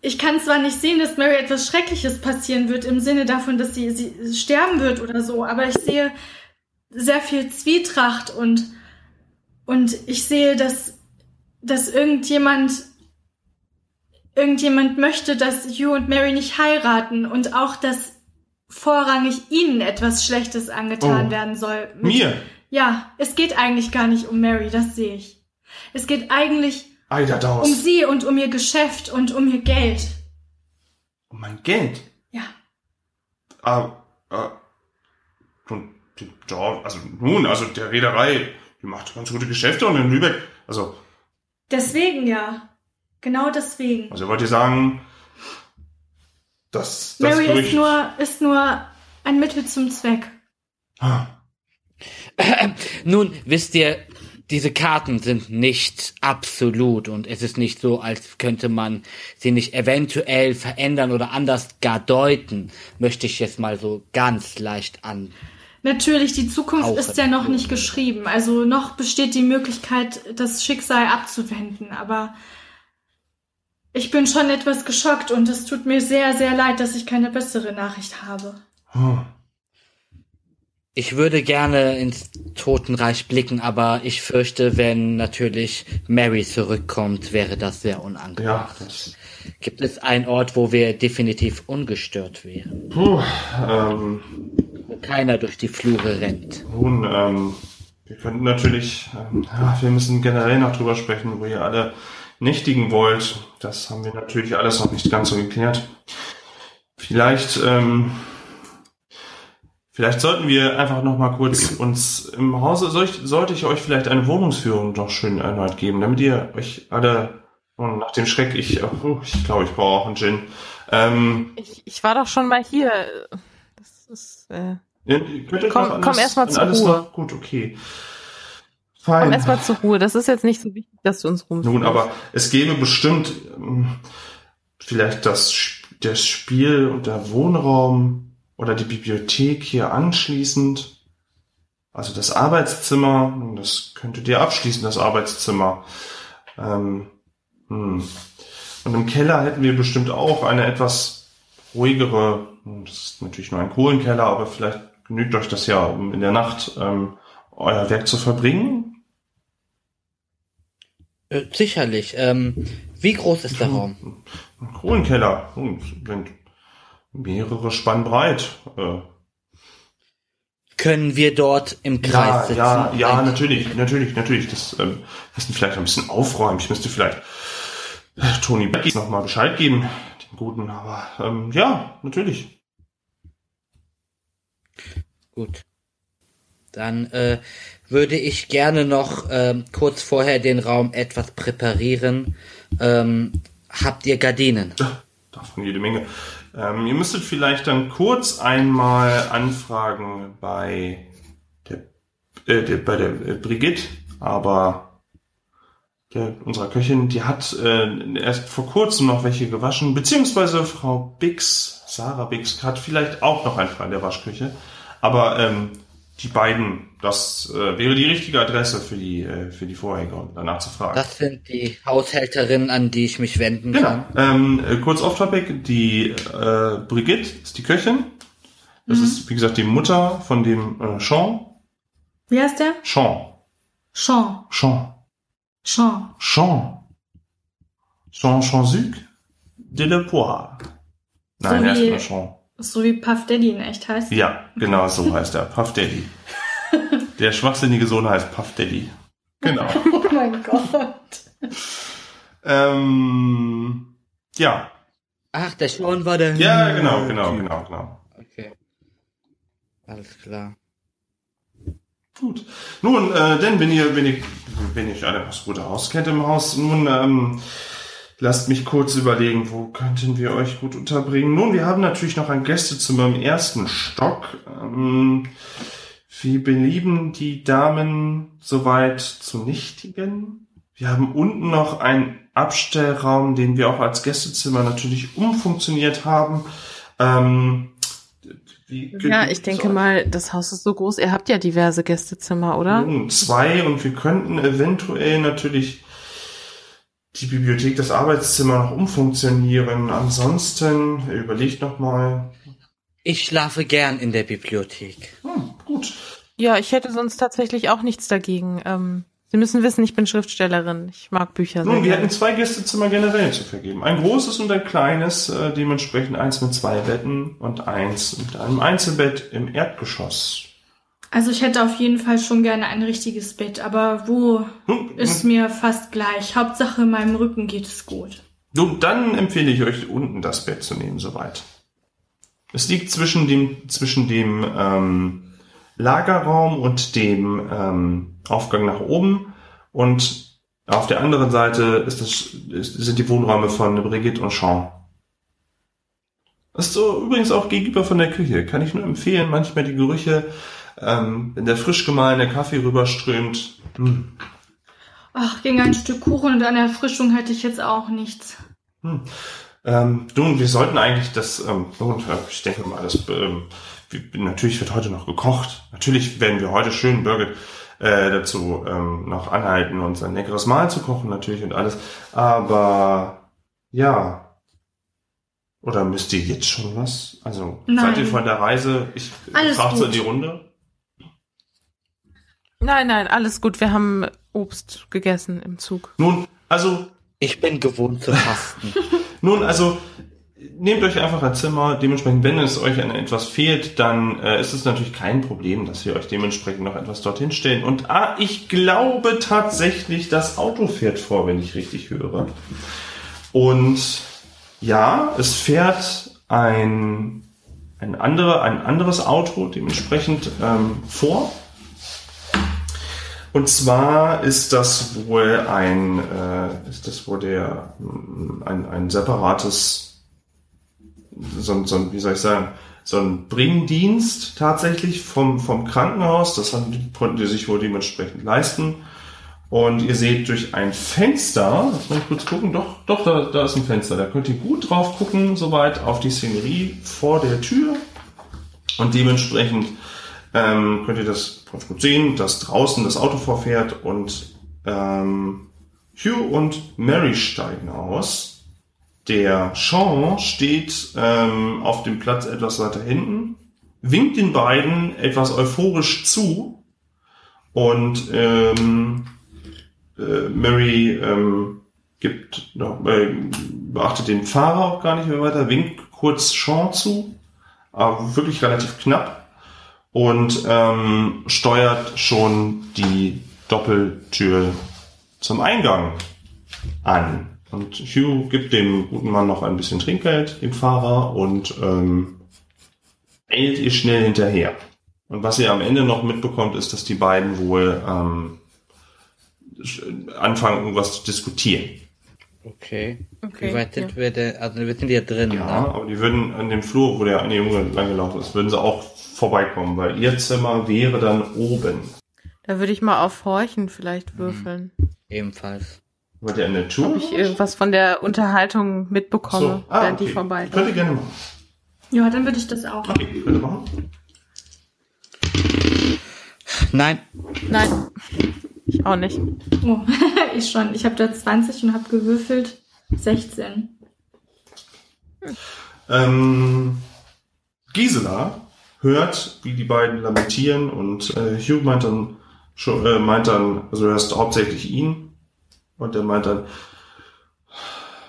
ich kann zwar nicht sehen, dass Mary etwas Schreckliches passieren wird, im Sinne davon, dass sie, sie sterben wird oder so, aber ich sehe sehr viel Zwietracht und, und ich sehe, dass, dass irgendjemand, irgendjemand möchte, dass Hugh und Mary nicht heiraten und auch, dass vorrangig ihnen etwas Schlechtes angetan Oh. werden soll. Mit- Mir? Ja, es geht eigentlich gar nicht um Mary, das sehe ich. Es geht eigentlich Eider um sie und um ihr Geschäft und um ihr Geld. Um mein Geld. Ja. Ah, ah, die, ja, also nun, also der Reederei, die macht ganz gute Geschäfte und in Lübeck, also, Deswegen ja. Genau deswegen. also wollt ihr sagen, dass das Mary Gerücht... ist nur, ist nur ein Mittel zum Zweck. Ah, Nun, wisst ihr, diese Karten sind nicht absolut und es ist nicht so, als könnte man sie nicht eventuell verändern oder anders gar deuten, möchte ich jetzt mal so ganz leicht an. Natürlich, die Zukunft ist ja noch nicht geschrieben. Also noch besteht die Möglichkeit, das Schicksal abzuwenden. Aber ich bin schon etwas geschockt und es tut mir sehr, sehr leid, dass ich keine bessere Nachricht habe. hm. Ich würde gerne ins Totenreich blicken, aber ich fürchte, wenn natürlich Mary zurückkommt, wäre das sehr unangenehm. Ja, das... Gibt es einen Ort, wo wir definitiv ungestört wären? Puh, ähm, Wo keiner durch die Flure rennt? Nun, ähm, wir könnten natürlich, ähm, ja, wir müssen generell noch drüber sprechen, wo ihr alle nächtigen wollt. Das haben wir natürlich alles noch nicht ganz so geklärt. Vielleicht, ähm, vielleicht sollten wir einfach noch mal kurz uns im Hause, soll ich, sollte ich euch vielleicht eine Wohnungsführung doch schön erneut geben, damit ihr euch alle, und nach dem Schreck, ich, oh, ich glaube, ich brauche auch einen Gin. Ähm, Ich, ich war doch schon mal hier. Das ist, äh, euch Komm- noch an komm das- erst mal an zur alles Ruhe. Noch, gut, okay. Fein. komm erstmal zur Ruhe. Das ist jetzt nicht so wichtig, dass du uns rumführst. Nun, aber es gäbe bestimmt ähm, vielleicht das, das Spiel und der Wohnraum oder die Bibliothek hier anschließend. Also das Arbeitszimmer, das könntet ihr abschließen, das Arbeitszimmer. Ähm, hm. Und im Keller hätten wir bestimmt auch eine etwas ruhigere, hm, das ist natürlich nur ein Kohlenkeller, aber vielleicht genügt euch das ja, um in der Nacht ähm, euer Werk zu verbringen. Äh, sicherlich. Ähm, wie groß ist der Raum? Ein Kohlenkeller. Hm, mehrere Spann breit. Äh, Können wir dort im Kreis ja, sitzen? ja, ja, natürlich, natürlich, natürlich. Das ähm, müssen vielleicht ein bisschen aufräumen. Ich müsste vielleicht äh, Toni Beckis noch mal Bescheid geben, den Guten. Aber ähm, ja, natürlich. Gut. Dann äh, würde ich gerne noch ähm, kurz vorher den Raum etwas präparieren. Ähm, habt ihr Gardinen? Ja, davon jede Menge. Ähm, ihr müsstet vielleicht dann kurz einmal anfragen bei der, äh, der bei der äh, Brigitte, aber der, unserer Köchin, die hat äh, erst vor kurzem noch welche gewaschen, beziehungsweise Frau Bix, Sarah Bix, hat vielleicht auch noch einen Fall in der Waschküche. Aber ähm, die beiden, das äh, wäre die richtige Adresse für die äh, für die Vorhänge und danach zu fragen. Das sind die Haushälterinnen, an die ich mich wenden Genau. kann. Ähm, äh, kurz off topic, die äh, Brigitte ist die Köchin. Das ist, wie gesagt, die Mutter von dem äh, Jean. Wie heißt der? Jean. Sean. Jean. Sean. Jean. Jean Chanzuc de Le Poire. Nein, So er nur Jean. So wie Puff Daddy in echt heißt. Ja, genau so heißt er. Puff Daddy. Der schwachsinnige Sohn heißt Puff Daddy. Genau. Oh mein Gott. ähm, ja. Ach, der Sean war der. Ja, genau, genau, genau, genau. Okay. Alles klar. Gut. Nun, äh, denn wenn ihr, wenn ihr, wenn ihr alle das gute Haus kennt im Haus, nun, ähm, lasst mich kurz überlegen, wo könnten wir euch gut unterbringen. Nun, wir haben natürlich noch ein Gästezimmer im ersten Stock. Ähm, wie belieben die Damen soweit zu nichtigen? Wir haben unten noch einen Abstellraum, den wir auch als Gästezimmer natürlich umfunktioniert haben. Ähm, Ja, ich denke mal, das Haus ist so groß. Ihr habt ja diverse Gästezimmer, oder? Nun, zwei und wir könnten eventuell natürlich die Bibliothek, das Arbeitszimmer noch umfunktionieren. Ansonsten, überlegt noch mal. Ich schlafe gern in der Bibliothek. Hm, gut. Ja, ich hätte sonst tatsächlich auch nichts dagegen. Ähm, Sie müssen wissen, ich bin Schriftstellerin. Ich mag Bücher sehr Nun, wir gerne. hätten zwei Gästezimmer generell zu vergeben. Ein großes und ein kleines, äh, dementsprechend eins mit zwei Betten und eins mit einem Einzelbett im Erdgeschoss. Also ich hätte auf jeden Fall schon gerne ein richtiges Bett, aber wo Hm, ist mir fast gleich. Hauptsache meinem Rücken geht es gut. Nun, dann empfehle ich euch, unten das Bett zu nehmen, soweit. Es liegt zwischen dem, zwischen dem ähm, Lagerraum und dem ähm, Aufgang nach oben. Und auf der anderen Seite ist das, ist, sind die Wohnräume von Brigitte und Sean. Das ist so übrigens auch gegenüber von der Küche. Kann ich nur empfehlen, manchmal die Gerüche, ähm, wenn der frisch gemahlene Kaffee rüberströmt. Hm. Ach, gegen ein Stück Kuchen und eine Erfrischung hätte ich jetzt auch nichts. Hm. Ähm, nun, wir sollten eigentlich das, ähm, nun, ich denke mal, das, ähm, wir, natürlich wird heute noch gekocht. Natürlich werden wir heute schön Birgit äh, dazu ähm, noch anhalten, uns ein leckeres Mahl zu kochen, natürlich und alles. Aber ja. Oder müsst ihr jetzt schon was? Also Nein. seid ihr von der Reise? Ich frage so in die Runde. Nein, nein, alles gut. Wir haben Obst gegessen im Zug. Nun, also Ich bin gewohnt zu fasten. Nun, also nehmt euch einfach ein Zimmer. Dementsprechend, wenn es euch an etwas fehlt, dann äh, ist es natürlich kein Problem, dass wir euch dementsprechend noch etwas dorthin stellen. Und ah, ich glaube tatsächlich, das Auto fährt vor, wenn ich richtig höre. Und ja, es fährt ein ein andere, ein anderes Auto dementsprechend ähm, vor. Und zwar ist das wohl ein, äh, ist das wohl der, ein, ein separates, so, so, wie soll ich sagen, so ein Bringdienst tatsächlich vom, vom Krankenhaus. Das haben, konnten die sich wohl dementsprechend leisten. Und ihr seht durch ein Fenster, lass mal kurz gucken, doch, doch, da, da ist ein Fenster. Da könnt ihr gut drauf gucken, soweit auf die Szenerie vor der Tür. Und dementsprechend ähm, könnt ihr das ganz gut sehen, dass draußen das Auto vorfährt und ähm, Hugh und Mary steigen aus. Der Sean steht ähm, auf dem Platz etwas weiter hinten, winkt den beiden etwas euphorisch zu und ähm, äh, Mary ähm, gibt äh, beachtet den Fahrer auch gar nicht mehr weiter, winkt kurz Sean zu, aber wirklich relativ knapp und ähm, steuert schon die Doppeltür zum Eingang an. Und Hugh gibt dem guten Mann noch ein bisschen Trinkgeld, dem Fahrer, und ähm, eilt ihr schnell hinterher. Und was ihr am Ende noch mitbekommt, ist, dass die beiden wohl ähm, anfangen, irgendwas zu diskutieren. Okay. Okay, Wie weit sind ja. wir denn? Also wir sind ja drin, Ja, ne? aber die würden an dem Flur, wo der eine Junge langgelaufen ist, würden sie auch vorbeikommen, weil ihr Zimmer wäre dann oben. Da würde ich mal auf Horchen vielleicht würfeln. Ebenfalls. Wollt ihr eine Tour? Ob ich irgendwas von der Unterhaltung mitbekomme, Ah, während die okay. vorbei. Könnt ihr gerne machen. Ja, dann würde ich das auch. Okay, könnt ihr machen. Nein. Nein, ich auch nicht. Oh, ich schon. Ich habe da 20 und habe gewürfelt 16. Ähm, Gisela hört, wie die beiden lamentieren und äh, Hugh meint dann, schon, äh, meint dann, also du hörst hauptsächlich ihn und er meint dann,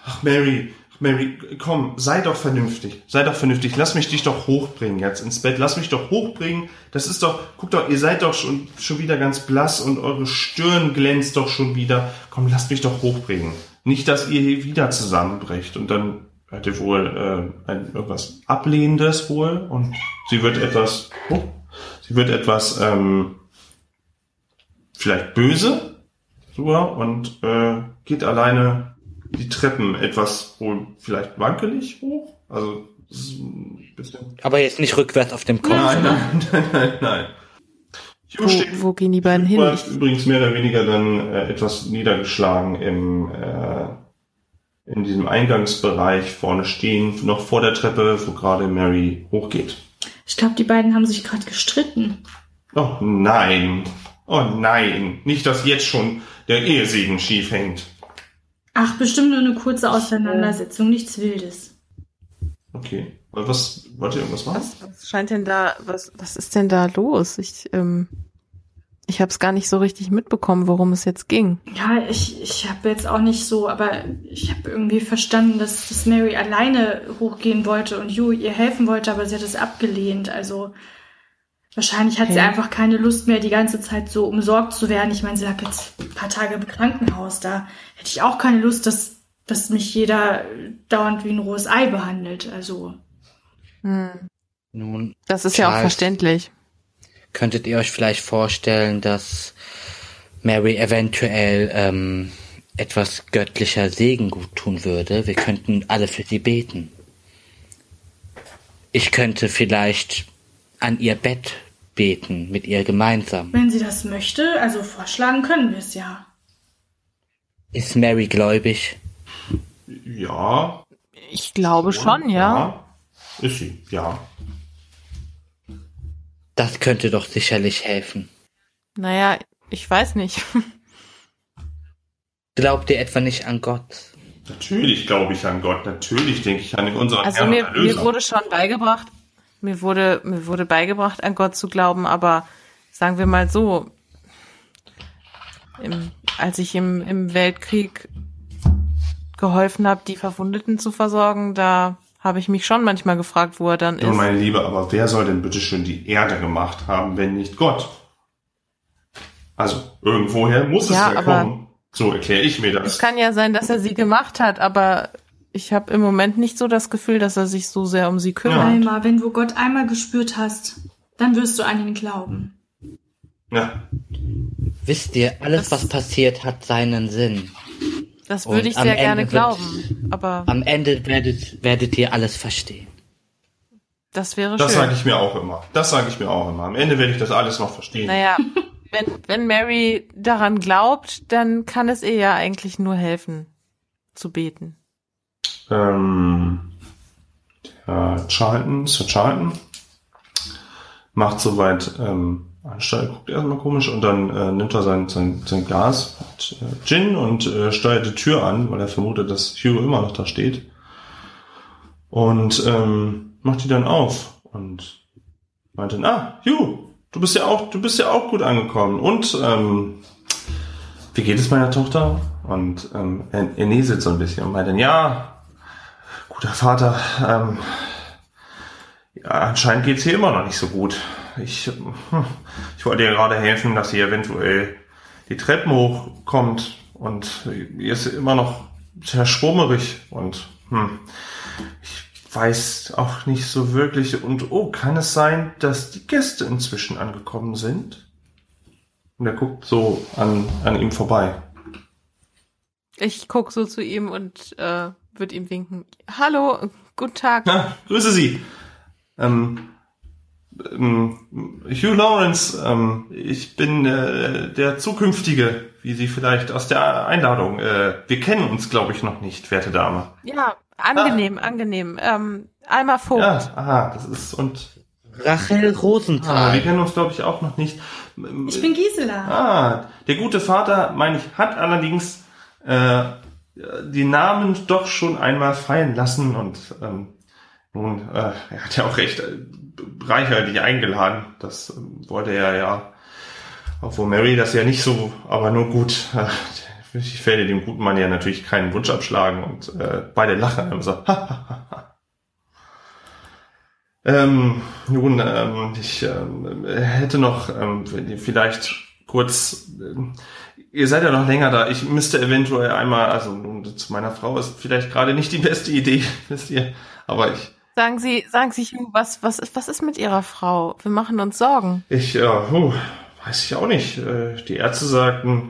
ach Mary, Mary, komm, sei doch vernünftig, sei doch vernünftig, lass mich dich doch hochbringen jetzt ins Bett, lass mich doch hochbringen, das ist doch, guck doch, ihr seid doch schon, schon wieder ganz blass und eure Stirn glänzt doch schon wieder, komm, lasst mich doch hochbringen. Nicht, dass ihr hier wieder zusammenbrecht und dann hat ihr wohl äh, ein, irgendwas Ablehnendes wohl und sie wird etwas, oh, sie wird etwas ähm, vielleicht böse sogar und äh, geht alleine die Treppen etwas wohl vielleicht wankelig hoch. Also bisschen. Aber jetzt nicht rückwärts auf dem Kopf. Nein, nein, nein, nein, nein. Hugh Wo, steht- wo gehen die beiden hin? übrigens mehr oder weniger dann äh, etwas niedergeschlagen im äh, in diesem Eingangsbereich vorne stehen, noch vor der Treppe, wo gerade Mary hochgeht. Ich glaube, die beiden haben sich gerade gestritten. Oh nein. Oh nein. Nicht, dass jetzt schon der Ehesegen schief hängt. Ach, bestimmt nur eine kurze Auseinandersetzung, nichts Wildes. Okay. Was, wollt ihr irgendwas machen? Was, was scheint denn da, was, was ist denn da los? Ich, ähm, ich habe es gar nicht so richtig mitbekommen, worum es jetzt ging. Ja, ich, ich habe jetzt auch nicht so, aber ich habe irgendwie verstanden, dass, dass Mary alleine hochgehen wollte und Hugh ihr helfen wollte, aber sie hat es abgelehnt. Also wahrscheinlich hat sie Okay. einfach keine Lust mehr, die ganze Zeit so umsorgt zu werden. Ich meine, sie lag jetzt ein paar Tage im Krankenhaus. Da hätte ich auch keine Lust, dass, dass mich jeder dauernd wie ein rohes Ei behandelt. Also Hm. Nun, Das ist ja auch Charles. verständlich. Könntet ihr euch vielleicht vorstellen, dass Mary eventuell ähm, etwas göttlicher Segen gut tun würde? Wir könnten alle für sie beten. Ich könnte vielleicht an ihr Bett beten, mit ihr gemeinsam. wenn sie das möchte, also vorschlagen können wir es ja. Ist Mary gläubig? Ja. Ich glaube schon, ja. Ist sie, ja. Das könnte doch sicherlich helfen. Naja, ich weiß nicht. Glaubt ihr etwa nicht an Gott? Natürlich glaube ich an Gott. Natürlich denke ich an unseren Also Herrn mir, und mir wurde schon beigebracht, mir wurde, mir wurde beigebracht, an Gott zu glauben, aber sagen wir mal so, im, als ich im, im Weltkrieg geholfen habe, die Verwundeten zu versorgen, da habe ich mich schon manchmal gefragt, wo er dann Ja, ist. meine Liebe, aber wer soll denn bitte schön die Erde gemacht haben, wenn nicht Gott? Also, irgendwoher muss Ja, es ja aber- kommen. So erkläre ich mir das. Es kann ja sein, dass er sie gemacht hat, aber ich habe im Moment nicht so das Gefühl, dass er sich so sehr um sie kümmert. Alma, wenn du Gott einmal gespürt hast, dann wirst du an ihn glauben. Ja. Wisst ihr, alles, was passiert, hat seinen Sinn. Das würde Und ich sehr Ende gerne wird- glauben, aber Am Ende werdet, werdet ihr alles verstehen. das wäre Das schön. sage ich mir auch immer. Das sage ich mir auch immer. Am Ende werde ich das alles noch verstehen. Naja, wenn, wenn Mary daran glaubt, dann kann es ihr ja eigentlich nur helfen, zu beten. Ähm, der Charlton, Sir Charlton, macht soweit ähm, Anstalt, guckt erstmal komisch und dann äh, nimmt er sein, sein, sein Glas, hat äh, Gin und äh, steuert die Tür an, weil er vermutet, dass Hugh immer noch da steht. Und ähm, macht die dann auf und meint dann, ah, Hugh, du bist ja auch, du bist ja auch gut angekommen. Und ähm, wie geht es meiner Tochter? Und ähm, er, er näselt so ein bisschen und meint dann, ja, guter Vater, ähm, ja, anscheinend geht's hier immer noch nicht so gut. Ich, hm, ich wollte ihr gerade helfen, dass sie eventuell die Treppen hochkommt und ihr ist immer noch sehr schwummerig und hm, ich weiß auch nicht so wirklich. Und oh, kann es sein, dass die Gäste inzwischen angekommen sind? Und er guckt so an, an ihm vorbei. Ich guck so zu ihm und äh, würde ihm winken. Hallo, guten Tag. Na, grüße Sie. Ähm, ähm, Hugh Lawrence, ähm, ich bin äh, der zukünftige, wie Sie vielleicht aus der Einladung. Äh, wir kennen uns, glaube ich, noch nicht, werte Dame. Ja, angenehm, angenehm. Ähm, Alma Vogt. Ja, aha, das ist und Rachel ah, wir Rosenthal. kennen uns, glaube ich, auch noch nicht. Ich bin Gisela. Ah, der gute Vater, meine ich, hat allerdings äh, die Namen doch schon einmal fallen lassen und ähm, nun, äh, er hat ja auch recht äh, reichhaltig eingeladen. Das ähm, wollte er ja, obwohl Mary das ja nicht so, aber nur gut. Äh, ich werde dem guten Mann ja natürlich keinen Wunsch abschlagen und äh, beide lachen und so. Ähm, nun, ähm, ich ähm, hätte noch ähm, vielleicht kurz, ähm, ihr seid ja noch länger da. Ich müsste eventuell einmal, also zu meiner Frau ist vielleicht gerade nicht die beste Idee, wisst ihr. Aber ich, Sagen Sie, sagen Sie, was, was, ist, was ist mit Ihrer Frau? Wir machen uns Sorgen. ich, ja, huh, weiß ich auch nicht. Äh, die Ärzte sagten,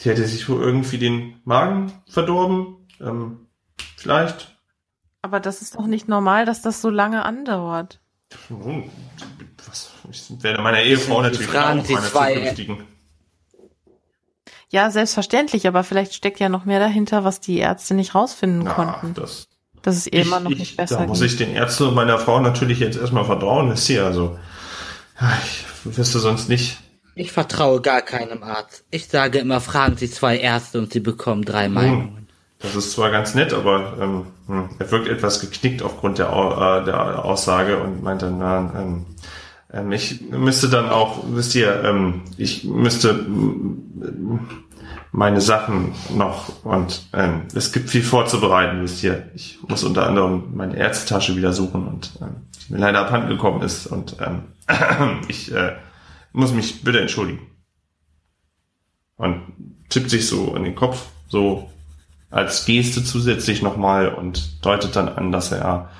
die hätte sich wohl irgendwie den Magen verdorben. Ähm, vielleicht. Aber das ist doch nicht normal, dass das so lange andauert. Nun, was, ich werde meiner Ehefrau Sie natürlich fragen auch die meine zwei- zukünftigen. Ja, selbstverständlich, aber vielleicht steckt ja noch mehr dahinter, was die Ärzte nicht rausfinden Na, konnten. das Dass es ihr immer noch ich, nicht ich, besser Da muss ich den Ärzten und meiner Frau natürlich jetzt erstmal vertrauen, ist sie also. Ja, ich wüsste sonst nicht. Ich vertraue gar keinem Arzt. Ich sage immer, fragen Sie zwei Ärzte und Sie bekommen drei Meinungen. das ist zwar ganz nett, aber ähm, hm, er wirkt etwas geknickt aufgrund der, äh, der Aussage und meint dann, na, ähm, ähm, ich müsste dann auch, wisst ihr, ähm, ich müsste ähm, meine Sachen noch und ähm, es gibt viel vorzubereiten, wisst ihr. Ich muss unter anderem meine Ärztetasche wieder suchen und ähm, die mir leider abhanden gekommen ist und ähm, ich äh, muss mich bitte entschuldigen. Und tippt sich so in den Kopf, so als Geste zusätzlich nochmal und deutet dann an, dass er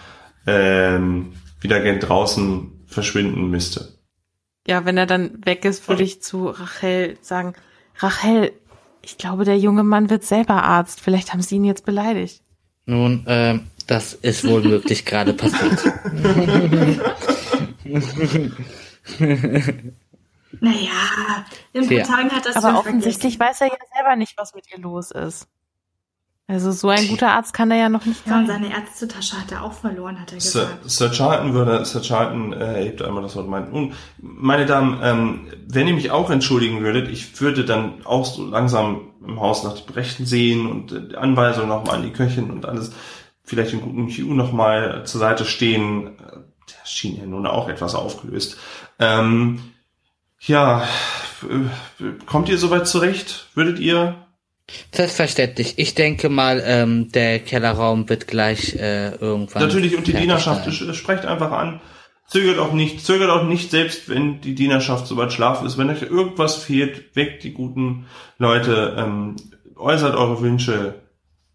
ähm, wieder gern draußen verschwinden müsste. Ja, wenn er dann weg ist, würde ich zu Rachel sagen, Rachel, ich glaube, der junge Mann wird selber Arzt. Vielleicht haben sie ihn jetzt beleidigt. Nun, ähm, das ist wohl möglich gerade passiert. Naja, in ein paar Tagen hat das Aber offensichtlich weiß er ja selber nicht, was mit ihr los ist. Also so ein guter Arzt kann er ja noch nicht. Ja, sein. und seine Ärztetasche hat er auch verloren, hat er Sir, gesagt. Sir Charlton würde, Sir Charlton äh, hebt einmal das Wort mein. Nun, meine Damen, ähm, wenn ihr mich auch entschuldigen würdet, ich würde dann auch so langsam im Haus nach dem Rechten sehen und äh, Anweisungen nochmal an die Köchin und alles, vielleicht den guten Hugh nochmal zur Seite stehen. Äh, Der schien ja nun auch etwas aufgelöst. Ähm, ja, äh, kommt ihr soweit zurecht? Würdet ihr? Selbstverständlich. Ich denke mal, ähm, der Kellerraum wird gleich äh, irgendwann. Natürlich, und die Dienerschaft, sprecht einfach an. Zögert auch nicht, zögert auch nicht, selbst wenn die Dienerschaft soweit schlafen ist. Wenn euch irgendwas fehlt, weckt die guten Leute, ähm, äußert eure Wünsche.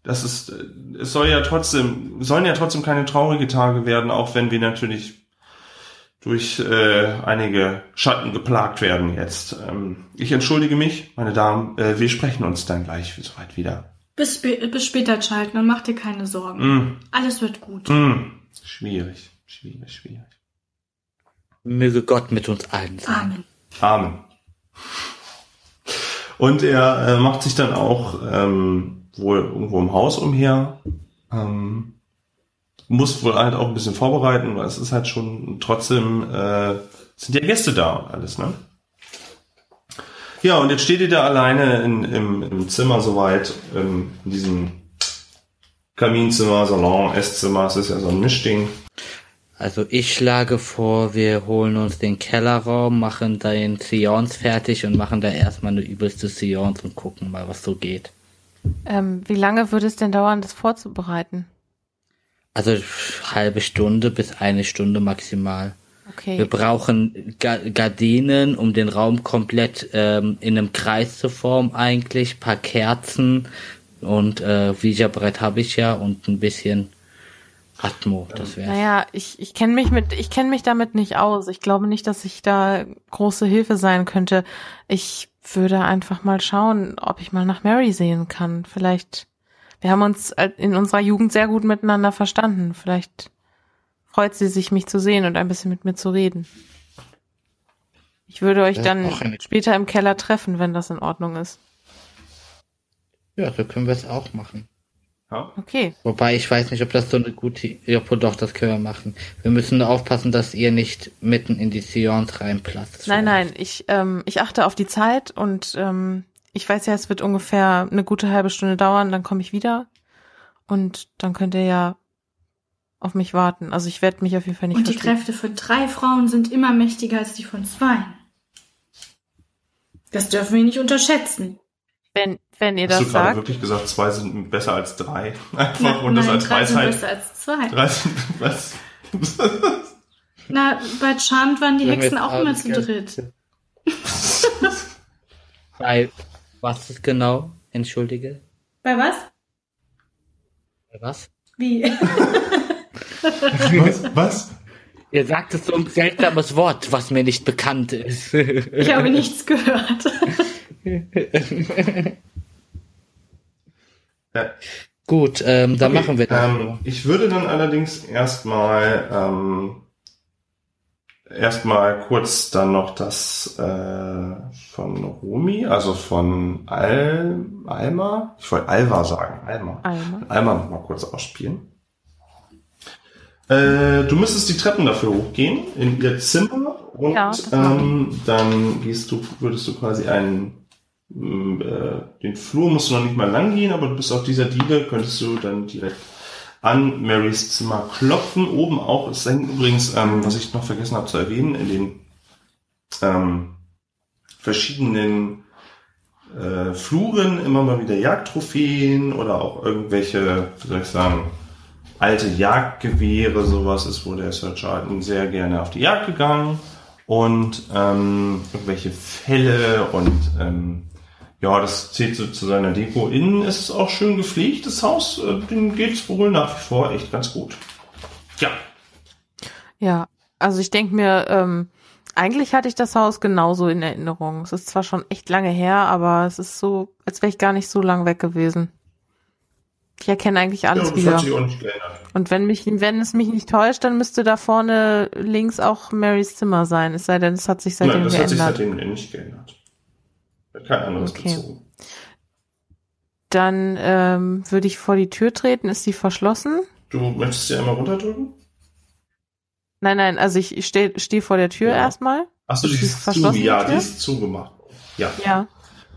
Das ist, äh, es soll ja trotzdem, sollen ja trotzdem keine traurige Tage werden, auch wenn wir natürlich durch äh, einige Schatten geplagt werden jetzt. Ähm, ich entschuldige mich, meine Damen, äh, wir sprechen uns dann gleich soweit wieder. Bis, spä- bis später, Charlton, und mach dir keine Sorgen. Mm, Alles wird gut. mm, schwierig, schwierig, schwierig. Möge Gott mit uns allen sein. Amen. Amen. Und er äh, macht sich dann auch ähm, wohl irgendwo im Haus umher. Ähm, muss wohl halt auch ein bisschen vorbereiten, weil es ist halt schon trotzdem, äh, sind ja Gäste da und alles, ne? Ja, und jetzt steht ihr da alleine in, im, im Zimmer soweit, in diesem Kaminzimmer, Salon, Esszimmer, es ist ja so ein Mischding. Also ich schlage vor, wir holen uns den Kellerraum, machen den Seance fertig und machen da erstmal eine übelste Seance und gucken mal, was so geht. Ähm, wie lange würde es denn dauern, das vorzubereiten? Also halbe Stunde bis eine Stunde maximal. Wir Okay. brauchen Ga Gardinen, um den Raum komplett ähm, in einem Kreis zu formen eigentlich, paar Kerzen und äh, Ouija-Brett habe ich ja und ein bisschen Atmo, das wäre. Naja, ich, ich kenne mich mit, ich kenne mich damit nicht aus. Ich glaube nicht, dass ich da große Hilfe sein könnte. Ich würde einfach mal schauen, ob ich mal nach Mary sehen kann. Vielleicht, wir haben uns in unserer Jugend sehr gut miteinander verstanden. Vielleicht freut sie sich, mich zu sehen und ein bisschen mit mir zu reden. Ich würde euch dann später im Keller treffen, wenn das in Ordnung ist. Ja, so können wir es auch machen. Ja. Okay. Wobei ich weiß nicht, ob das so eine gute. Ja, doch, das können wir machen. Wir müssen nur aufpassen, dass ihr nicht mitten in die Seance reinplatzt. Nein, nein, ich, ähm, ich achte auf die Zeit und ähm, ich weiß ja, es wird ungefähr eine gute halbe Stunde dauern, dann komme ich wieder und dann könnt ihr ja auf mich warten. Also ich werde mich auf jeden Fall nicht Und die verstecken. Kräfte von drei Frauen sind immer mächtiger als die von zwei. Das dürfen wir nicht unterschätzen. Wenn, wenn ihr Hast das du gerade sagt. wirklich gesagt, zwei sind besser als drei? Einfach Na, und das nein, als drei sind Weisheit. besser als zwei. Drei sind was? Na, bei Charmed waren die Hexen auch immer zu dritt. Bei was ist genau? Entschuldige. Bei was? Bei was? Wie? was? Was? Ihr sagt es so ein seltsames Wort, was mir nicht bekannt ist. Ich habe nichts gehört. Ja. Gut, ähm, dann Okay, machen wir das. Ähm, ich würde dann allerdings erstmal ähm, erstmal kurz dann noch das äh, von Rumi, also von Al Alma, ich wollte Alva sagen, Alma. Alma. Alma noch mal kurz ausspielen. Äh, du müsstest die Treppen dafür hochgehen in ihr Zimmer und Ja, ähm, dann gehst du, würdest du quasi einen m, äh, den Flur musst du noch nicht mal lang gehen, aber du bist auf dieser Diele, könntest du dann direkt an Marys Zimmer klopfen. Oben auch, es hängt übrigens, ähm, was ich noch vergessen habe zu erwähnen, in den ähm, verschiedenen äh, Fluren immer mal wieder Jagdtrophäen oder auch irgendwelche, wie soll ich sagen, alte Jagdgewehre, sowas ist, wo der Sir Charlton sehr gerne auf die Jagd gegangen und ähm, irgendwelche Fälle und ähm, ja, das zählt so zu seiner Deko. Innen ist es auch schön gepflegt, das Haus, äh, dem geht's wohl nach wie vor echt ganz gut. Ja, Ja, also ich denke mir, ähm, eigentlich hatte ich das Haus genauso in Erinnerung. Es ist zwar schon echt lange her, aber es ist so, als wäre ich gar nicht so lang weg gewesen. Ich erkenne eigentlich ja alles das wieder. geändert. Und wenn mich, wenn es mich nicht täuscht, dann müsste da vorne links auch Marys Zimmer sein. Es sei denn, es hat sich seitdem Nein, das hat sich geändert. seitdem nicht geändert. Kein anderes Okay. bezogen. Dann ähm, würde ich vor die Tür treten. Ist die verschlossen? Du möchtest sie einmal runterdrücken? Nein, nein, also ich, ich stehe steh vor der Tür Ja. erstmal. Achso, die Ist zu, verschlossen, die ja, die ist zugemacht. Ja. Ja.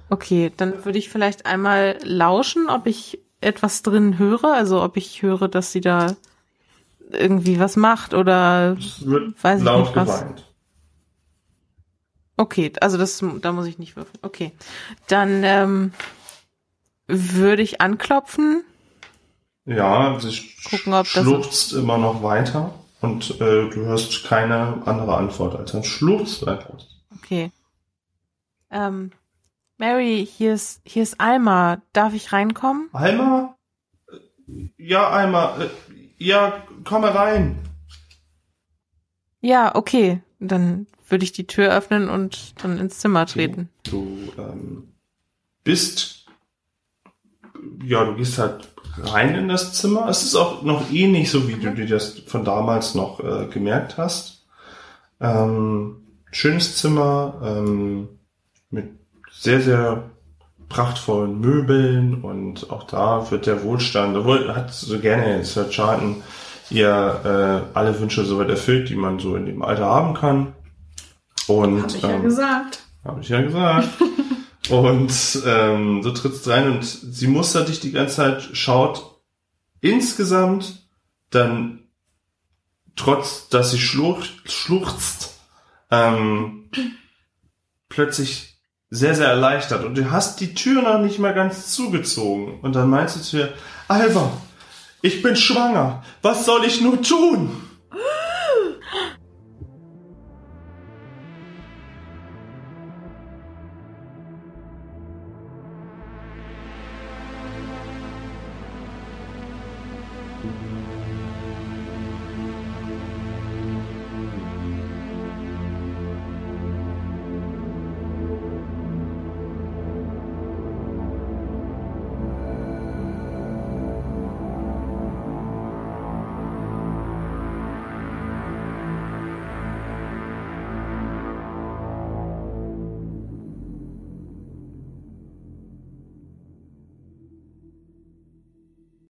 Okay, dann würde ich vielleicht einmal lauschen, ob ich etwas drin höre, also ob ich höre, dass sie da irgendwie was macht oder Es wird Weiß ich laut nicht, was. geweint. Okay, also das da muss ich nicht würfeln. Okay. Dann ähm, würde ich anklopfen. Ja, sie Gucken, ob das- schluchzt immer noch weiter und äh, du hörst keine andere Antwort als ein Schluchz einfach. Okay. Ähm, Mary, hier ist hier ist Alma. Darf ich reinkommen? Alma? Ja, Alma. Äh, ja, komm rein. Ja, okay. Dann würde ich die Tür öffnen und dann ins Zimmer treten. Du ähm, bist, ja, du gehst halt rein in das Zimmer. Es ist auch noch ähnlich so, wie du dir das von damals noch äh, gemerkt hast. Ähm, schönes Zimmer ähm, mit sehr, sehr prachtvollen Möbeln und auch da wird der Wohlstand, obwohl hat so gerne Sir Charlton ihr äh, alle Wünsche soweit erfüllt, die man so in dem Alter haben kann. Und Hab ich ja ähm, gesagt. habe ich ja gesagt. und ähm, so trittst rein und sie mustert dich die ganze Zeit, schaut insgesamt dann, trotz dass sie schlucht, schluchzt, ähm, plötzlich sehr, sehr erleichtert. Und du hast die Tür noch nicht mal ganz zugezogen. Und dann meinst du zu ihr, Alva, ich bin schwanger. Was soll ich nur tun?